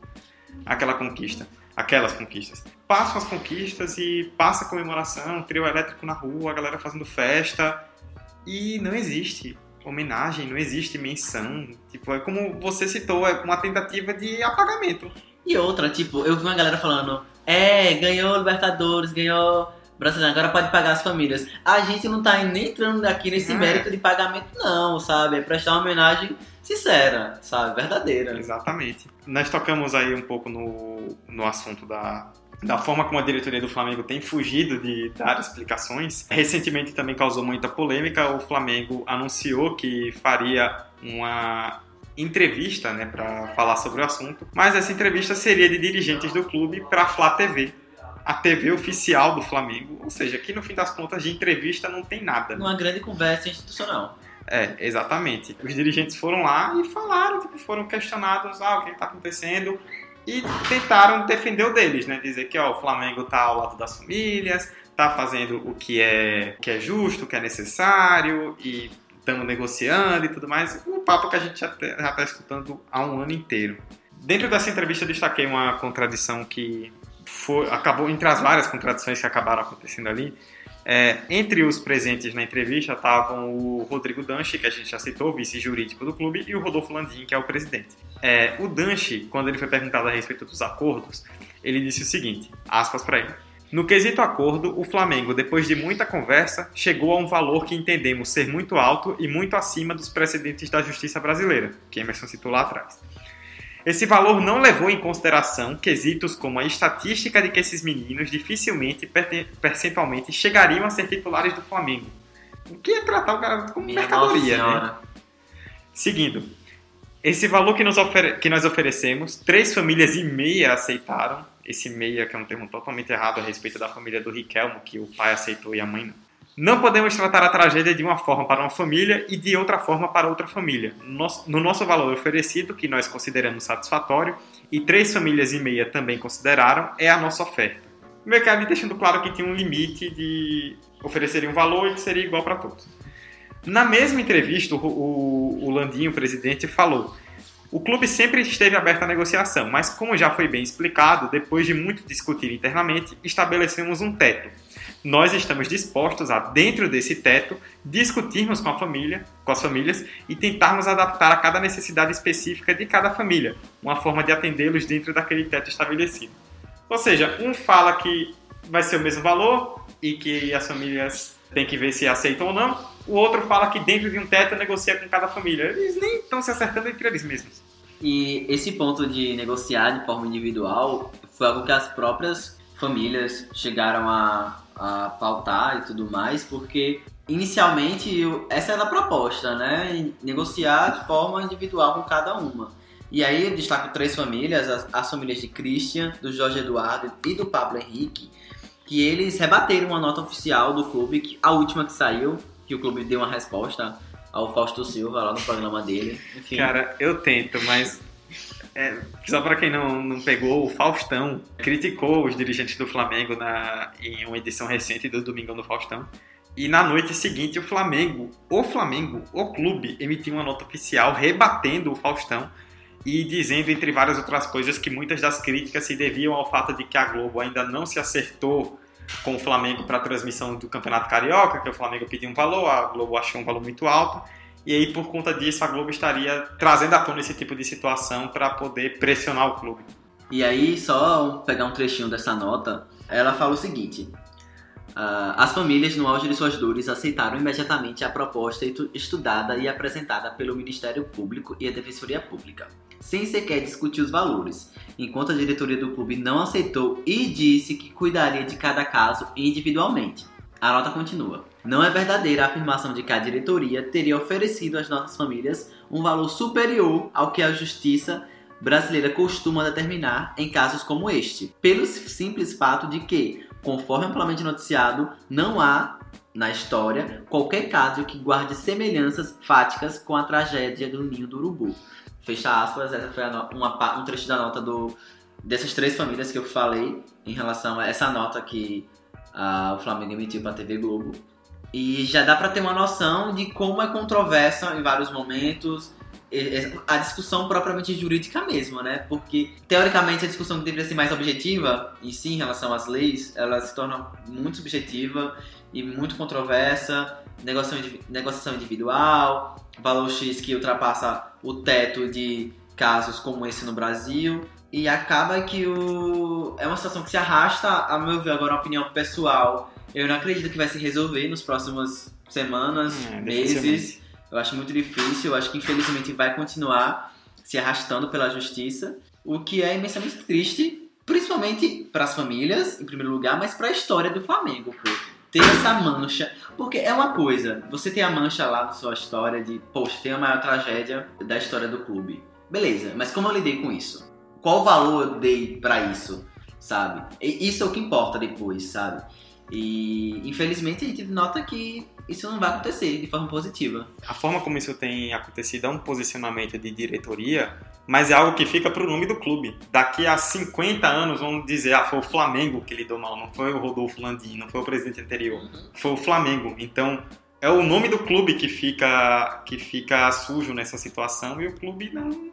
aquela conquista, aquelas conquistas. Passam as conquistas e passa a comemoração, trio elétrico na rua, a galera fazendo festa, e não existe homenagem, não existe menção. Tipo, é como você citou, é uma tentativa de apagamento. E outra, tipo, eu vi uma galera falando, é, ganhou Libertadores, ganhou Brasileiro, agora pode pagar as famílias. A gente não tá nem entrando aqui nesse é. mérito de pagamento, não, sabe? É prestar uma homenagem sincera, sabe? Verdadeira. Exatamente. Nós tocamos aí um pouco no, no assunto da, da forma como a diretoria do Flamengo tem fugido de dar explicações. Recentemente também causou muita polêmica. O Flamengo anunciou que faria uma entrevista, né, para falar sobre o assunto. Mas essa entrevista seria de dirigentes do clube para a Flá TV, a TV oficial do Flamengo. Ou seja, que no fim das contas de entrevista não tem nada. Né? Uma grande conversa institucional. É, exatamente. Os dirigentes foram lá e falaram, tipo, foram questionados, ah, o que está acontecendo, e tentaram defender o deles, né? Dizer que ó, o Flamengo está ao lado das famílias, está fazendo o que é, que é justo, o que é necessário, e estamos negociando e tudo mais. O papo que a gente já está escutando há um ano inteiro. Dentro dessa entrevista, eu destaquei uma contradição que foi, acabou, entre as várias contradições que acabaram acontecendo ali, é, entre os presentes na entrevista estavam o Rodrigo Danchi, que a gente já citou, vice-jurídico do clube, e o Rodolfo Landim, que é o presidente. É, o Danchi, quando ele foi perguntado a respeito dos acordos, ele disse o seguinte, aspas para ele. No quesito acordo, o Flamengo, depois de muita conversa, chegou a um valor que entendemos ser muito alto e muito acima dos precedentes da justiça brasileira, que Emerson citou lá atrás. Esse valor não levou em consideração quesitos como a estatística de que esses meninos dificilmente, percentualmente, chegariam a ser titulares do Flamengo. O que é tratar o garoto como Minha mercadoria, né? Seguindo, esse valor que, que nós oferecemos, três famílias e meia aceitaram. Esse meia, que é um termo totalmente errado a respeito da família do Riquelmo, que o pai aceitou e a mãe não. Não podemos tratar a tragédia de uma forma para uma família e de outra forma para outra família. No nosso valor oferecido, que nós consideramos satisfatório, e três famílias e meia também consideraram, é a nossa oferta. O mercado deixando claro que tinha um limite de oferecer um valor e que seria igual para todos. Na mesma entrevista, o, Landinho, o presidente, falou: o clube sempre esteve aberto à negociação, mas como já foi bem explicado, depois de muito discutir internamente, estabelecemos um teto nós estamos dispostos a, dentro desse teto, discutirmos com a família, com as famílias e tentarmos adaptar a cada necessidade específica de cada família, uma forma de atendê-los dentro daquele teto estabelecido. Ou seja, um fala que vai ser o mesmo valor e que as famílias têm que ver se aceitam ou não, o outro fala que dentro de um teto negocia com cada família. Eles nem estão se acertando entre eles mesmos. E esse ponto de negociar de forma individual foi algo que as próprias famílias chegaram a, a pautar e tudo mais, porque inicialmente essa era a proposta, né? Negociar de forma individual com cada uma. E aí eu destaco três famílias, as, as famílias de Christian, do Jorge Eduardo e do Pablo Henrique, que eles rebateram uma nota oficial do clube, que, a última que saiu, que o clube deu uma resposta ao Fausto Silva lá no programa dele. Enfim. Cara, eu tento, mas é, só para quem não, não pegou, o Faustão criticou os dirigentes do Flamengo na, em uma edição recente do Domingão do Faustão. E na noite seguinte, o Flamengo, o Flamengo, o clube, emitiu uma nota oficial rebatendo o Faustão e dizendo, entre várias outras coisas, que muitas das críticas se deviam ao fato de que a Globo ainda não se acertou com o Flamengo para a transmissão do Campeonato Carioca, que o Flamengo pediu um valor, a Globo achou um valor muito alto, e aí por conta disso a Globo estaria trazendo à tona esse tipo de situação para poder pressionar o clube. E aí, só pegar um trechinho dessa nota, ela fala o seguinte: Uh, as famílias, no auge de suas dores, aceitaram imediatamente a proposta estudada e apresentada pelo Ministério Público e a Defensoria Pública, sem sequer discutir os valores, enquanto a diretoria do clube não aceitou e disse que cuidaria de cada caso individualmente. A nota continua. Não é verdadeira a afirmação de que a diretoria teria oferecido às nossas famílias um valor superior ao que a justiça brasileira costuma determinar em casos como este, pelo simples fato de que Conforme amplamente noticiado, não há na história qualquer caso que guarde semelhanças fáticas com a tragédia do ninho do urubu. Fecha aspas, essa foi uma, um trecho da nota do, dessas três famílias que eu falei em relação a essa nota que uh, o Flamengo emitiu para a TV Globo. E já dá para ter uma noção de como é controversa em vários momentos a discussão propriamente jurídica mesmo, né? Porque, teoricamente, a discussão que deveria ser mais objetiva, e sim em relação às leis, ela se torna muito subjetiva e muito controversa, negociação individual, valor X que ultrapassa o teto de casos como esse no Brasil, e acaba que o... é uma situação que se arrasta, a meu ver, agora uma opinião pessoal, eu não acredito que vai se resolver nos próximas semanas, é, meses, eu acho muito difícil, eu acho que infelizmente vai continuar se arrastando pela justiça, o que é imensamente triste, principalmente para as famílias, em primeiro lugar, mas para a história do Flamengo, pô. Ter essa mancha, porque é uma coisa, você tem a mancha lá na sua história de, poxa, tem a maior tragédia da história do clube. Beleza, mas como eu lidei com isso? Qual valor eu dei para isso, sabe? E isso é o que importa depois, sabe? E infelizmente a gente nota que isso não vai acontecer de forma positiva. A forma como isso tem acontecido é um posicionamento de diretoria, mas é algo que fica para o nome do clube. Daqui a 50 anos vão dizer, ah, foi o Flamengo que lidou mal, não foi o Rodolfo Landim, não foi o presidente anterior, foi o Flamengo. Então é o nome do clube que fica que fica sujo nessa situação e o clube não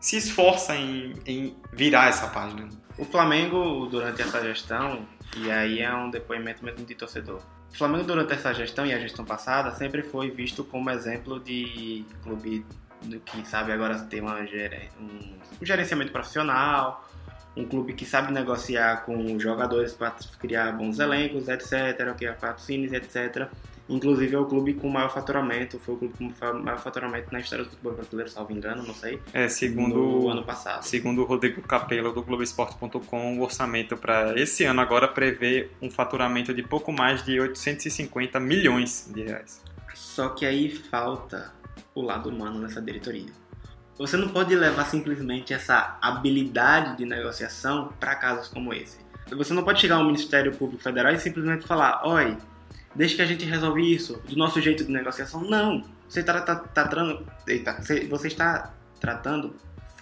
se esforça em, em virar essa página. O Flamengo, durante essa gestão, e aí é um depoimento mesmo de torcedor, o Flamengo, durante essa gestão e a gestão passada, sempre foi visto como exemplo de clube do que sabe agora ter uma, um, gerenciamento profissional, um clube que sabe negociar com jogadores para criar bons elencos, etc., criar patrocínios, etc. Inclusive é o clube com maior faturamento, foi o clube com maior faturamento na história do futebol brasileiro, salvo engano, não sei. É, segundo o ano passado. Segundo o Rodrigo Capello do Globoesporte.com, o orçamento para esse ano agora prevê um faturamento de pouco mais de 850 milhões de reais. Só que aí falta o lado humano nessa diretoria. Você não pode levar simplesmente essa habilidade de negociação para casos como esse. Você não pode chegar ao Ministério Público Federal e simplesmente falar: "Oi, Deixa que a gente resolve isso do nosso jeito de negociação. Não. Você está tá, tá, eita, você está tratando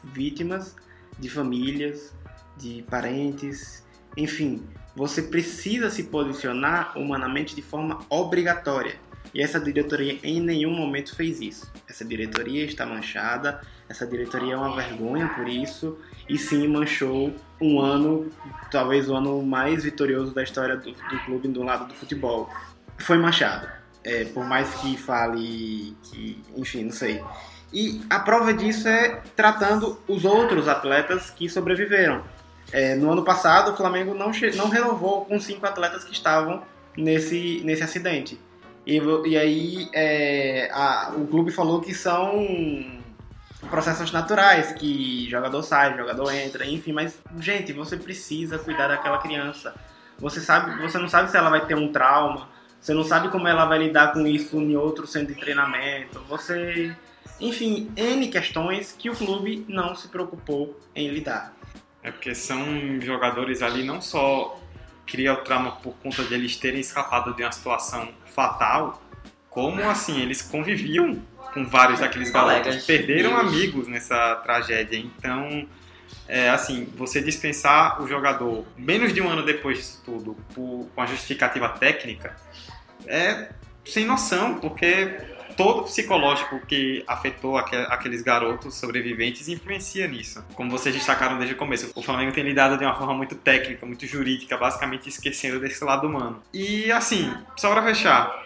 vítimas de famílias, de parentes, enfim. Você precisa se posicionar humanamente de forma obrigatória. E essa diretoria em nenhum momento fez isso. Essa diretoria está manchada, essa diretoria é uma vergonha por isso, e sim manchou um ano, talvez o ano mais vitorioso da história do, do clube do lado do futebol foi Machado. É, por mais que fale que, enfim, não sei. E a prova disso é tratando os outros atletas que sobreviveram. É, no ano passado, o Flamengo não, não renovou com cinco atletas que estavam nesse, nesse acidente. E, e aí é, a, o clube falou que são processos naturais, que jogador sai, jogador entra, enfim, mas gente, você precisa cuidar daquela criança. Você sabe, você não sabe se ela vai ter um trauma, você não sabe como ela vai lidar com isso em outro centro de treinamento. Você, enfim, N questões que o clube não se preocupou em lidar. É porque são jogadores ali não só cria o trauma por conta de eles terem escapado de uma situação fatal, como assim, eles conviviam com vários daqueles garotos, perderam amigos nessa tragédia. Então, é, assim, você dispensar o jogador menos de um ano depois disso tudo por, com a justificativa técnica é sem noção, porque todo o psicológico que afetou aqueles garotos sobreviventes influencia nisso. Como vocês destacaram desde o começo, o Flamengo tem lidado de uma forma muito técnica, muito jurídica, basicamente esquecendo desse lado humano. E assim, só para fechar,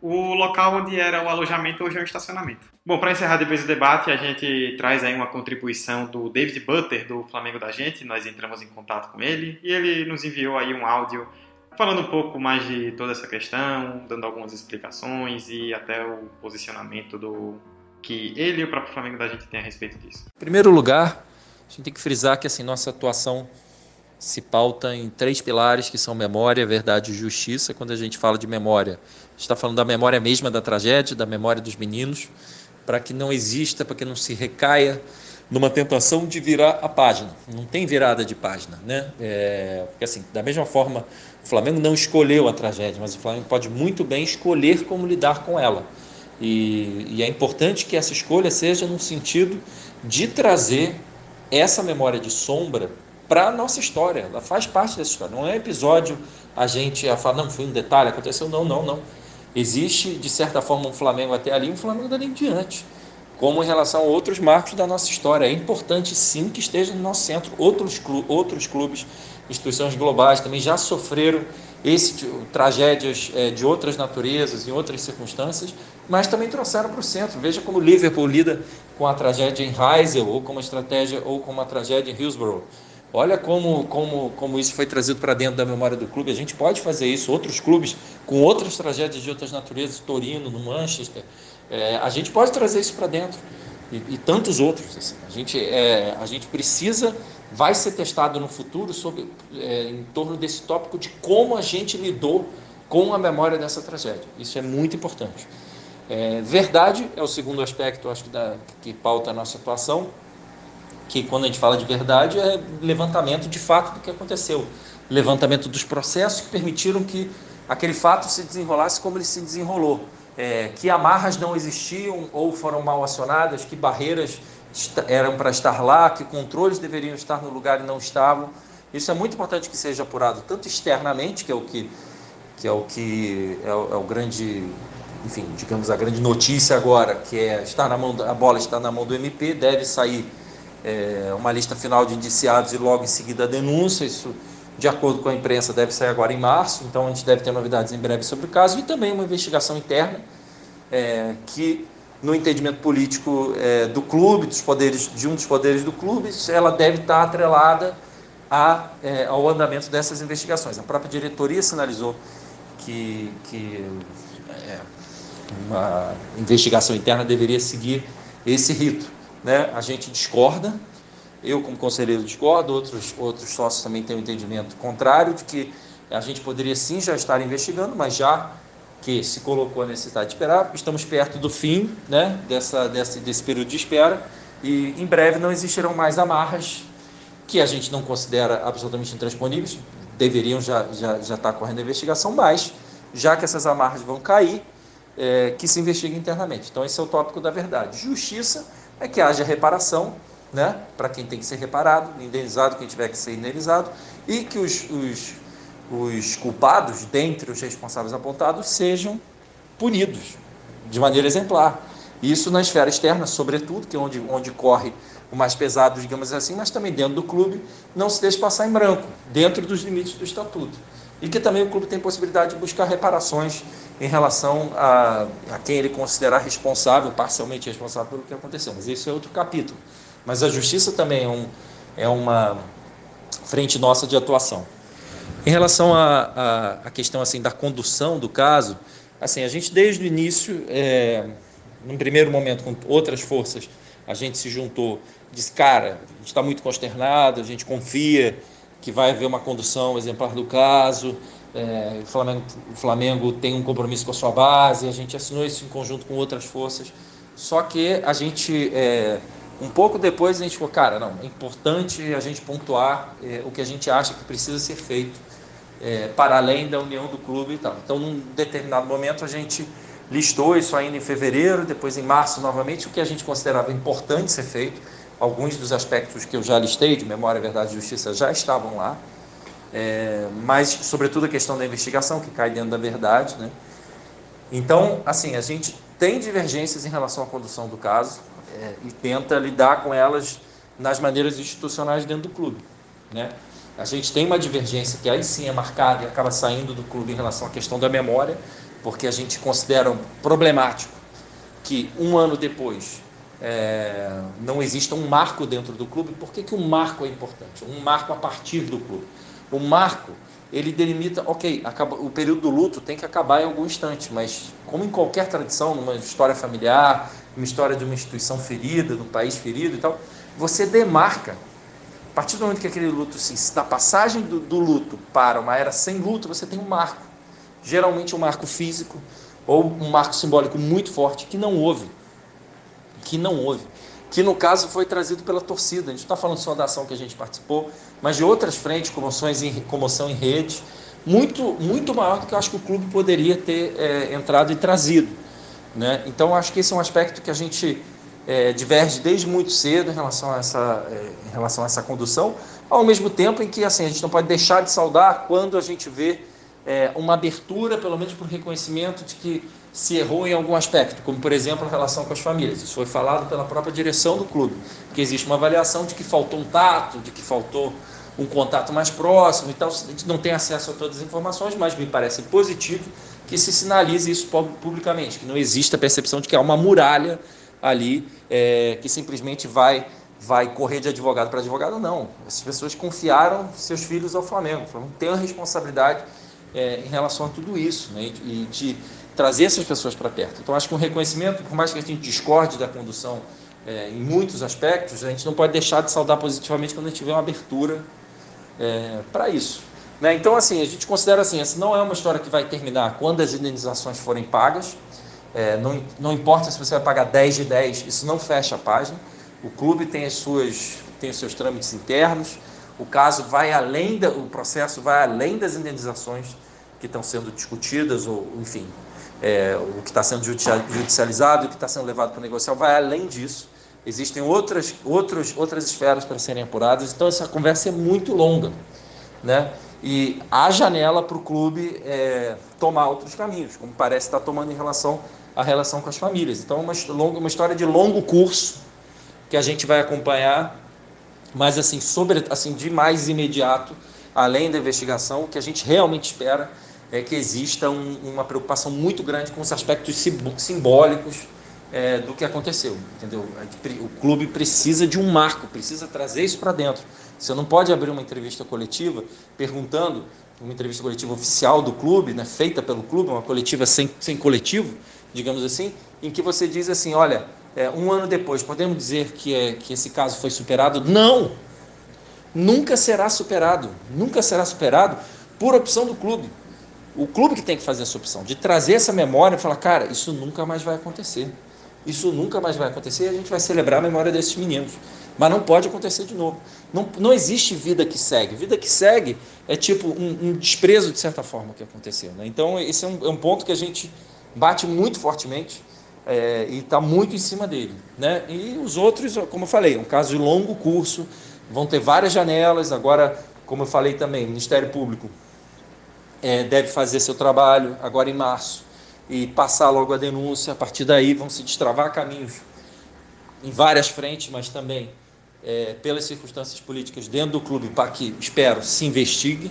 o local onde era o alojamento hoje é um estacionamento. Bom, para encerrar depois do debate, a gente traz aí uma contribuição do David Butter, do Flamengo da gente. Nós entramos em contato com ele e ele nos enviou aí um áudio falando um pouco mais de toda essa questão, dando algumas explicações e até o posicionamento do que ele e o próprio Flamengo da gente tem a respeito disso. Em primeiro lugar, a gente tem que frisar que assim nossa atuação se pauta em três pilares que são memória, verdade e justiça. Quando a gente fala de memória, está falando da memória mesma da tragédia, da memória dos meninos, para que não exista, para que não se recaia numa tentação de virar a página. Não tem virada de página, né? É, porque assim, da mesma forma, o Flamengo não escolheu a tragédia, mas o Flamengo pode muito bem escolher como lidar com ela. E, e é importante que essa escolha seja no sentido de trazer essa memória de sombra para a nossa história. Ela faz parte dessa história. Não é episódio a gente a falar, não, foi um detalhe, aconteceu. Não, não, não. Existe, de certa forma, um Flamengo até ali, um Flamengo dali em diante como em relação a outros marcos da nossa história. É importante sim que esteja no nosso centro. Outros, clu outros clubes, instituições globais também já sofreram esse, tragédias é, de outras naturezas, em outras circunstâncias, mas também trouxeram para o centro. Veja como o Liverpool lida com a tragédia em Heysel, ou com uma estratégia, ou com uma tragédia em Hillsborough. Olha como, como, como isso foi trazido para dentro da memória do clube. A gente pode fazer isso. Outros clubes com outras tragédias de outras naturezas, Torino, no Manchester, é, a gente pode trazer isso para dentro e, e, tantos outros. Assim. A, gente, é, a gente precisa, vai ser testado no futuro sobre, é, em torno desse tópico de como a gente lidou com a memória dessa tragédia. Isso é muito importante. É, verdade é o segundo aspecto, acho que, da, que pauta a nossa atuação, que quando a gente fala de verdade é levantamento de fato do que aconteceu, levantamento dos processos que permitiram que aquele fato se desenrolasse como ele se desenrolou é, que amarras não existiam ou foram mal acionadas, que barreiras eram para estar lá, que controles deveriam estar no lugar e não estavam. Isso é muito importante que seja apurado, tanto externamente, que é o que, que, é, o, que é, o, é o grande, enfim, digamos, a grande notícia agora, que é estar na mão, a bola está na mão do MP, deve sair é, uma lista final de indiciados e logo em seguida a denúncia. Isso de acordo com a imprensa, deve sair agora em março, então a gente deve ter novidades em breve sobre o caso, e também uma investigação interna é, que, no entendimento político é, do clube, dos poderes, de um dos poderes do clube, ela deve estar atrelada a, é, ao andamento dessas investigações. A própria diretoria sinalizou que, que é, uma investigação interna deveria seguir esse rito. Né? A gente discorda, eu, como conselheiro, discordo, outros, outros sócios também têm um entendimento contrário de que a gente poderia sim já estar investigando, mas já que se colocou a necessidade de esperar, estamos perto do fim né, dessa, desse, desse período de espera e em breve não existirão mais amarras que a gente não considera absolutamente intransponíveis, deveriam já, já, já estar correndo a investigação, mas já que essas amarras vão cair, é, que se investigue internamente. Então esse é o tópico da verdade. Justiça é que haja reparação né, para quem tem que ser reparado, indenizado quem tiver que ser indenizado, e que os, os, os culpados, dentre os responsáveis apontados, sejam punidos de maneira exemplar. Isso na esfera externa, sobretudo, que é onde, onde corre o mais pesado, digamos assim, mas também dentro do clube, não se deixe passar em branco, dentro dos limites do estatuto. E que também o clube tem possibilidade de buscar reparações em relação a, a quem ele considerar responsável, parcialmente responsável pelo que aconteceu. Mas isso é outro capítulo. Mas a justiça também é, um, é uma frente nossa de atuação. Em relação à questão assim da condução do caso, assim, a gente desde o início, é, num primeiro momento com outras forças, a gente se juntou, disse, cara, a gente está muito consternado, a gente confia que vai haver uma condução exemplar do caso, é, o, Flamengo, o Flamengo tem um compromisso com a sua base, a gente assinou isso em conjunto com outras forças, só que a gente, é, um pouco depois, a gente falou, cara, não, é importante a gente pontuar é, o que a gente acha que precisa ser feito é, para além da união do clube e tal. Então, num determinado momento, a gente listou isso ainda em fevereiro, depois em março novamente, o que a gente considerava importante ser feito. Alguns dos aspectos que eu já listei, de memória, verdade e justiça, já estavam lá. É, mas, sobretudo, a questão da investigação, que cai dentro da verdade. Né? Então, assim, a gente tem divergências em relação à condução do caso é, e tenta lidar com elas nas maneiras institucionais dentro do clube. Né? A gente tem uma divergência que aí sim é marcada e acaba saindo do clube em relação à questão da memória, porque a gente considera problemático que um ano depois é, não exista um marco dentro do clube. Por que, que um marco é importante? Um marco a partir do clube. O marco, ele delimita, ok, acaba, o período do luto tem que acabar em algum instante, mas como em qualquer tradição, numa história familiar, uma história de uma instituição ferida, num país ferido e tal, você demarca a partir do momento que aquele luto, assim, da passagem do, do, luto para uma era sem luto, você tem um marco. Geralmente um marco físico ou um marco simbólico muito forte que não houve. Que não houve. Que no caso foi trazido pela torcida. A gente não está falando só da ação que a gente participou, mas de outras frentes, comoções em, comoção em rede, muito, muito maior do que eu acho que o clube poderia ter é, entrado e trazido. Né? Então, acho que esse é um aspecto que a gente é, diverge desde muito cedo em relação, a essa, é, em relação a essa condução, ao mesmo tempo em que assim, a gente não pode deixar de saudar quando a gente vê é, uma abertura, pelo menos por reconhecimento de que se errou em algum aspecto, como por exemplo a relação com as famílias. Isso foi falado pela própria direção do clube, que existe uma avaliação de que faltou um tato, de que faltou um contato mais próximo e tal. A gente não tem acesso a todas as informações, mas me parece positivo que se sinalize isso publicamente, que não exista a percepção de que há uma muralha ali é, que simplesmente vai vai correr de advogado para advogado, não. Essas pessoas confiaram seus filhos ao Flamengo. O Flamengo tem uma responsabilidade é, em relação a tudo isso, né? e de trazer essas pessoas para perto. Então, acho que um reconhecimento, por mais que a gente discorde da condução é, em muitos aspectos, a gente não pode deixar de saudar positivamente quando a gente tiver uma abertura é, para isso. Né? Então, assim, a gente considera assim, essa não é uma história que vai terminar quando as indenizações forem pagas, é, não, não importa se você vai pagar 10 de 10, isso não fecha a página. O clube tem as suas tem os seus trâmites internos. O caso vai além da, o processo vai além das indenizações que estão sendo discutidas ou enfim é, o que está sendo judicializado, o que está sendo levado para o negocial vai além disso. Existem outras outros, outras esferas para serem apuradas. Então essa conversa é muito longa, né? E há janela para o clube é, tomar outros caminhos, como parece estar tomando em relação a relação com as famílias. Então, uma, longa, uma história de longo curso que a gente vai acompanhar, mas assim, sobre, assim, de mais imediato, além da investigação, o que a gente realmente espera é que exista um, uma preocupação muito grande com os aspectos simbólicos é, do que aconteceu, entendeu? O clube precisa de um marco, precisa trazer isso para dentro. Você não pode abrir uma entrevista coletiva perguntando, uma entrevista coletiva oficial do clube, né, feita pelo clube, uma coletiva sem, sem coletivo, digamos assim, em que você diz assim, olha, é, um ano depois, podemos dizer que, é, que esse caso foi superado? Não! Nunca será superado. Nunca será superado por opção do clube. O clube que tem que fazer essa opção, de trazer essa memória e falar, cara, isso nunca mais vai acontecer. Isso nunca mais vai acontecer e a gente vai celebrar a memória desses meninos. Mas não pode acontecer de novo. Não, não existe vida que segue. Vida que segue é tipo um, um desprezo, de certa forma, que aconteceu. Né? Então, esse é um, é um ponto que a gente bate muito fortemente é, e está muito em cima dele. Né? E os outros, como eu falei, é um caso de longo curso, vão ter várias janelas. Agora, como eu falei também, o Ministério Público é, deve fazer seu trabalho agora em março e passar logo a denúncia. A partir daí vão se destravar caminhos em várias frentes, mas também é, pelas circunstâncias políticas dentro do clube para que, espero, se investigue.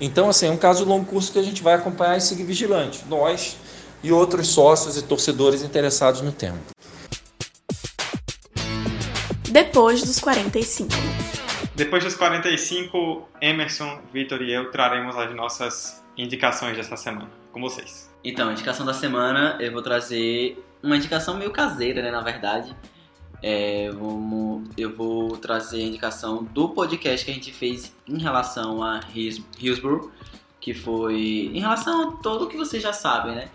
Então, assim, é um caso de longo curso que a gente vai acompanhar e seguir vigilante. Nós, e outros sócios e torcedores interessados no tema. Depois dos 45. Depois dos 45, Emerson, Vitor e eu traremos as nossas indicações dessa semana com vocês. Então, a indicação da semana eu vou trazer uma indicação meio caseira, né, na verdade. É, vamos, eu vou trazer a indicação do podcast que a gente fez em relação a Hillsborough, que foi em relação a tudo que vocês já sabem, né?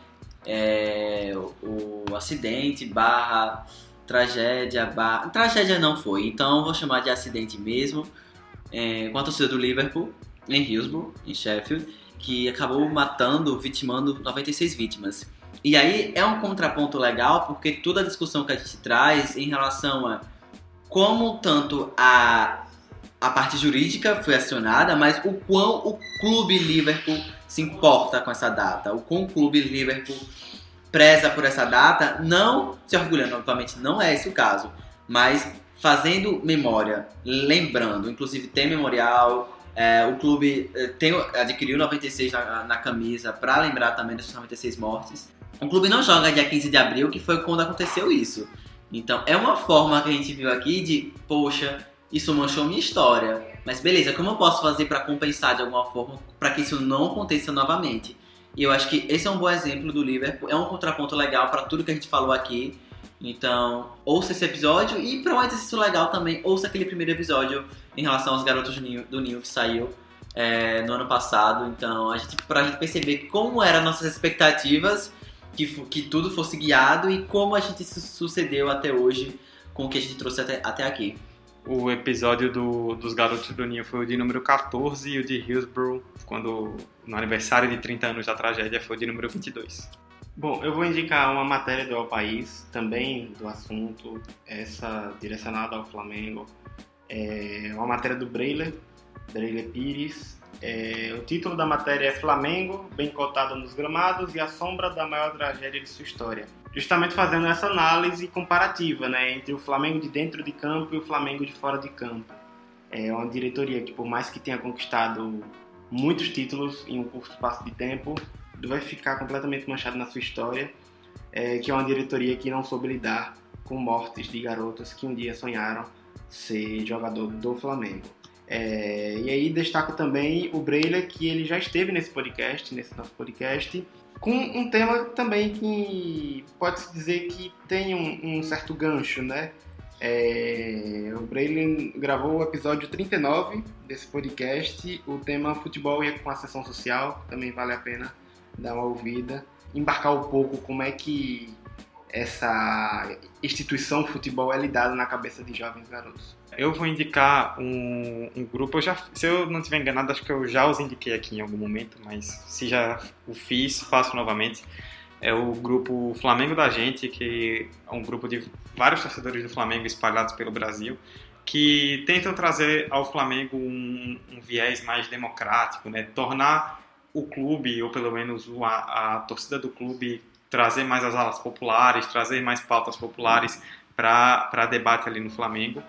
É, o, o acidente barra tragédia barra... Tragédia não foi, então vou chamar de acidente mesmo. É, com a torcida do Liverpool em Hillsborough, em Sheffield, que acabou matando, vitimando 96 vítimas. E aí é um contraponto legal porque toda a discussão que a gente traz em relação a como tanto a, a parte jurídica foi acionada, mas o quão o clube Liverpool se importa com essa data, o quão o clube Liverpool preza por essa data, não se orgulhando, obviamente não é esse o caso, mas fazendo memória, lembrando, inclusive tem memorial, é, o clube é, tem, adquiriu 96 na, na camisa para lembrar também dessas 96 mortes. O clube não joga dia 15 de abril, que foi quando aconteceu isso. Então é uma forma que a gente viu aqui de, poxa, isso manchou minha história. Mas beleza, como eu posso fazer para compensar de alguma forma para que isso não aconteça novamente? E eu acho que esse é um bom exemplo do Liverpool, é um contraponto legal para tudo que a gente falou aqui. Então, ouça esse episódio e para um exercício legal também, ouça aquele primeiro episódio em relação aos garotos do Ninho, que saiu é, no ano passado. Então, a gente, pra gente perceber como eram nossas expectativas que, que tudo fosse guiado e como a gente sucedeu até hoje com o que a gente trouxe até, até aqui. O episódio do, dos Garotos do Ninho foi o de número 14 e o de Hillsborough, quando no aniversário de 30 anos da tragédia, foi o de número 22. Bom, eu vou indicar uma matéria do El País, também do assunto, essa direcionada ao Flamengo. É uma matéria do Breiler, Breiler Pires, é, o título da matéria é Flamengo, bem cotado nos gramados e a sombra da maior tragédia de sua história. Justamente fazendo essa análise comparativa né, entre o Flamengo de dentro de campo e o Flamengo de fora de campo. É uma diretoria que, por mais que tenha conquistado muitos títulos em um curto espaço de tempo, vai ficar completamente manchado na sua história, é, que é uma diretoria que não soube lidar com mortes de garotos que um dia sonharam ser jogador do Flamengo. É, e aí destaco também o Breiler, que ele já esteve nesse podcast, nesse nosso podcast, com um tema também que pode-se dizer que tem um, um certo gancho, né? É, o Breiler gravou o episódio 39 desse podcast, o tema futebol e com a social, também vale a pena dar uma ouvida, embarcar um pouco como é que essa instituição futebol é lidada na cabeça de jovens garotos. Eu vou indicar um, um, grupo, eu já, se eu não estiver enganado, acho que eu já os indiquei aqui em algum momento, mas se já o fiz, faço novamente. É o grupo Flamengo da Gente, que é um grupo de vários torcedores do Flamengo espalhados pelo Brasil, que tentam trazer ao Flamengo um, um viés mais democrático, né? tornar o clube, ou pelo menos a, a torcida do clube, trazer mais as alas populares, trazer mais pautas populares para debate ali no Flamengo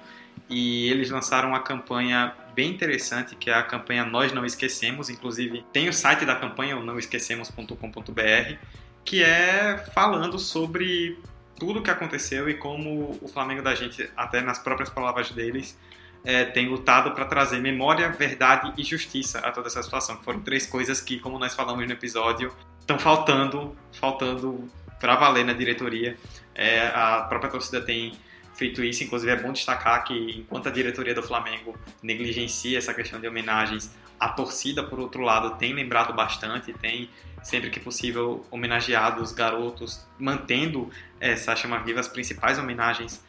e eles lançaram uma campanha bem interessante, que é a campanha Nós Não Esquecemos. Inclusive, tem o site da campanha, o nãoesquecemos.com.br, que é falando sobre tudo o que aconteceu e como o Flamengo da gente, até nas próprias palavras deles, é, tem lutado para trazer memória, verdade e justiça a toda essa situação. Foram três coisas que, como nós falamos no episódio, estão faltando, faltando para valer na diretoria. É, a própria torcida tem feito isso. Inclusive, é bom destacar que, enquanto a diretoria do Flamengo negligencia essa questão de homenagens, a torcida, por outro lado, tem lembrado bastante, tem, sempre que possível, homenageado os garotos, mantendo essa chama viva, as principais homenagens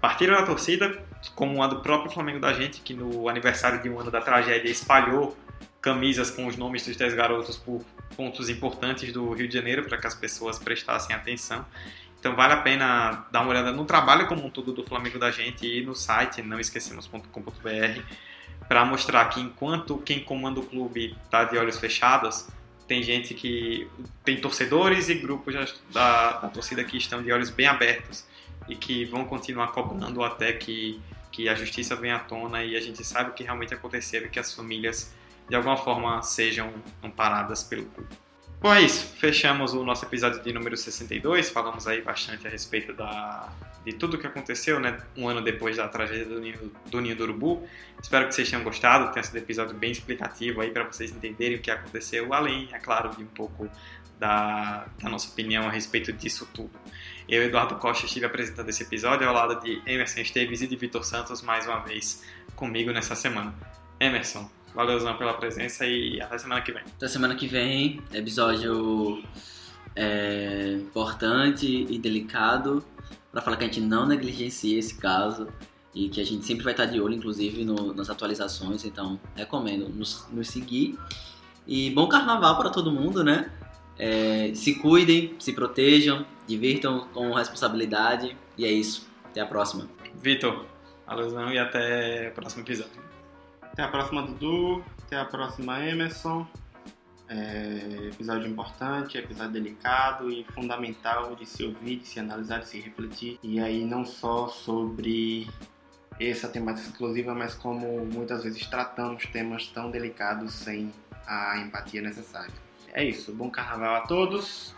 partiram da torcida, como a do próprio Flamengo da gente, que no aniversário de um ano da tragédia espalhou camisas com os nomes dos 10 garotos por pontos importantes do Rio de Janeiro para que as pessoas prestassem atenção. Então vale a pena dar uma olhada no trabalho como um todo do Flamengo da gente e no site não esquecemos.com.br para mostrar que enquanto quem comanda o clube está de olhos fechados, tem gente que tem torcedores e grupos da, da torcida que estão de olhos bem abertos e que vão continuar cobrando até que, que a justiça venha à tona e a gente saiba o que realmente aconteceu e que as famílias de alguma forma sejam amparadas pelo clube. Bom, é isso. Fechamos o nosso episódio de número 62. Falamos aí bastante a respeito da, de tudo o que aconteceu, né? Um ano depois da tragédia do Ninho do, Ninho do Urubu. Espero que vocês tenham gostado. Sido um episódio bem explicativo aí para vocês entenderem o que aconteceu, além, é claro, de um pouco da, da, nossa opinião a respeito disso tudo. Eu, Eduardo Costa, estive apresentando esse episódio ao lado de Emerson Esteves e de Vitor Santos mais uma vez comigo nessa semana. Emerson, valeuzão pela presença e até semana que vem. Até semana que vem, episódio é, importante e delicado para falar que a gente não negligencia esse caso e que a gente sempre vai estar de olho, inclusive, no, nas atualizações. Então, recomendo nos, nos seguir. E bom carnaval para todo mundo, né? É, se cuidem, se protejam, divirtam com responsabilidade. E é isso. Até a próxima. Vitor, alusão e até o próximo episódio. Até a próxima, Dudu. Até a próxima, Emerson. É, episódio importante, episódio delicado e fundamental de se ouvir, de se analisar, de se refletir. E aí não só sobre essa temática exclusiva, mas como muitas vezes tratamos temas tão delicados sem a empatia necessária. É isso, bom carnaval a todos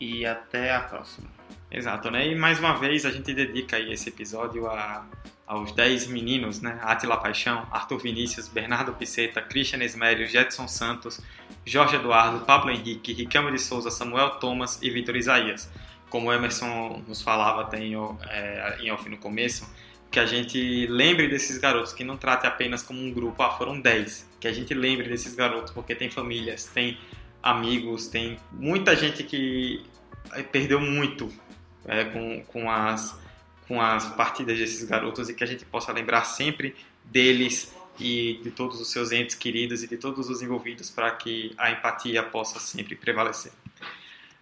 e até a próxima. Exato, né? E mais uma vez a gente dedica aí esse episódio a, aos 10 meninos, né? Atila Paixão, Arthur Vinícius, Bernardo Piceta, Christian Esmério, Jetson Santos, Jorge Eduardo, Pablo Henrique, Riquelme de Souza, Samuel Thomas e Vitor Isaías. Como o Emerson nos falava até em, é, em off no começo, que a gente lembre desses garotos, que não trate apenas como um grupo, ah, foram 10. Que a gente lembre desses garotos, porque tem famílias, tem amigos, tem muita gente que eh, perdeu muito é, com, com, as, com as partidas desses garotos e que a gente possa lembrar sempre deles e de todos os seus entes queridos e de todos os envolvidos para que a empatia possa sempre prevalecer.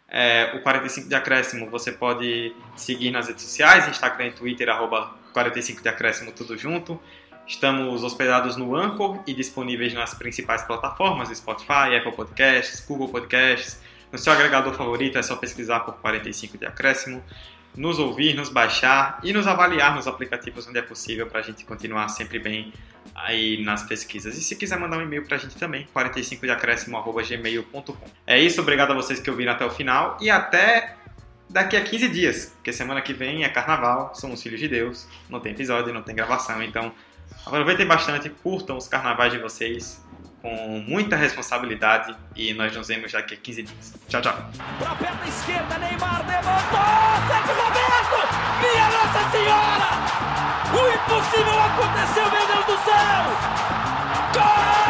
É, o 45 de acréscimo você pode seguir nas redes sociais, Instagram e Twitter, arroba 45 de acréscimo tudo junto. Estamos hospedados no Anchor e disponíveis nas principais plataformas, Spotify, Apple Podcasts, Google Podcasts. No seu agregador favorito é só pesquisar por 45 de acréscimo, nos ouvir, nos baixar e nos avaliar nos aplicativos onde é possível para a gente continuar sempre bem aí nas pesquisas. E se quiser mandar um e-mail para a gente também, 45deacréscimo.gmail.com. É isso, obrigado a vocês que ouviram até o final e até daqui a 15 dias, porque semana que vem é carnaval, somos filhos de Deus, não tem episódio, não tem gravação, então aproveitem bastante, curtam os carnavais de vocês com muita responsabilidade e nós nos vemos daqui a 15 dias. Tchau, tchau. Pra perna esquerda, Neymar levantou, Sérgio Roberto, minha Nossa Senhora! O impossível aconteceu, meu Deus do céu! Gol!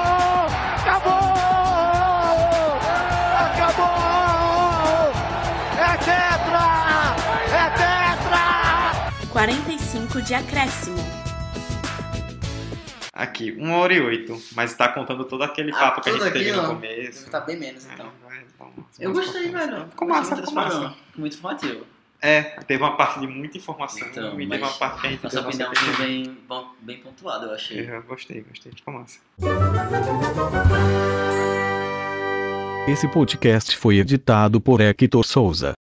45 de acréscimo. Aqui, 1 hora e 8, mas tá contando todo aquele papo que a gente teve no começo. Tá bem menos, então. É, vai, vamos- Eu gostei, velho. Ficou massa, Muito ficou massa. Muito informativo. É, teve uma parte de muita informação Então, e teve uma parte que a gente nossa opinião foi bem, bem pontuada, eu achei. Eu gostei, gostei, ficou massa. Esse podcast foi editado por Hector Souza.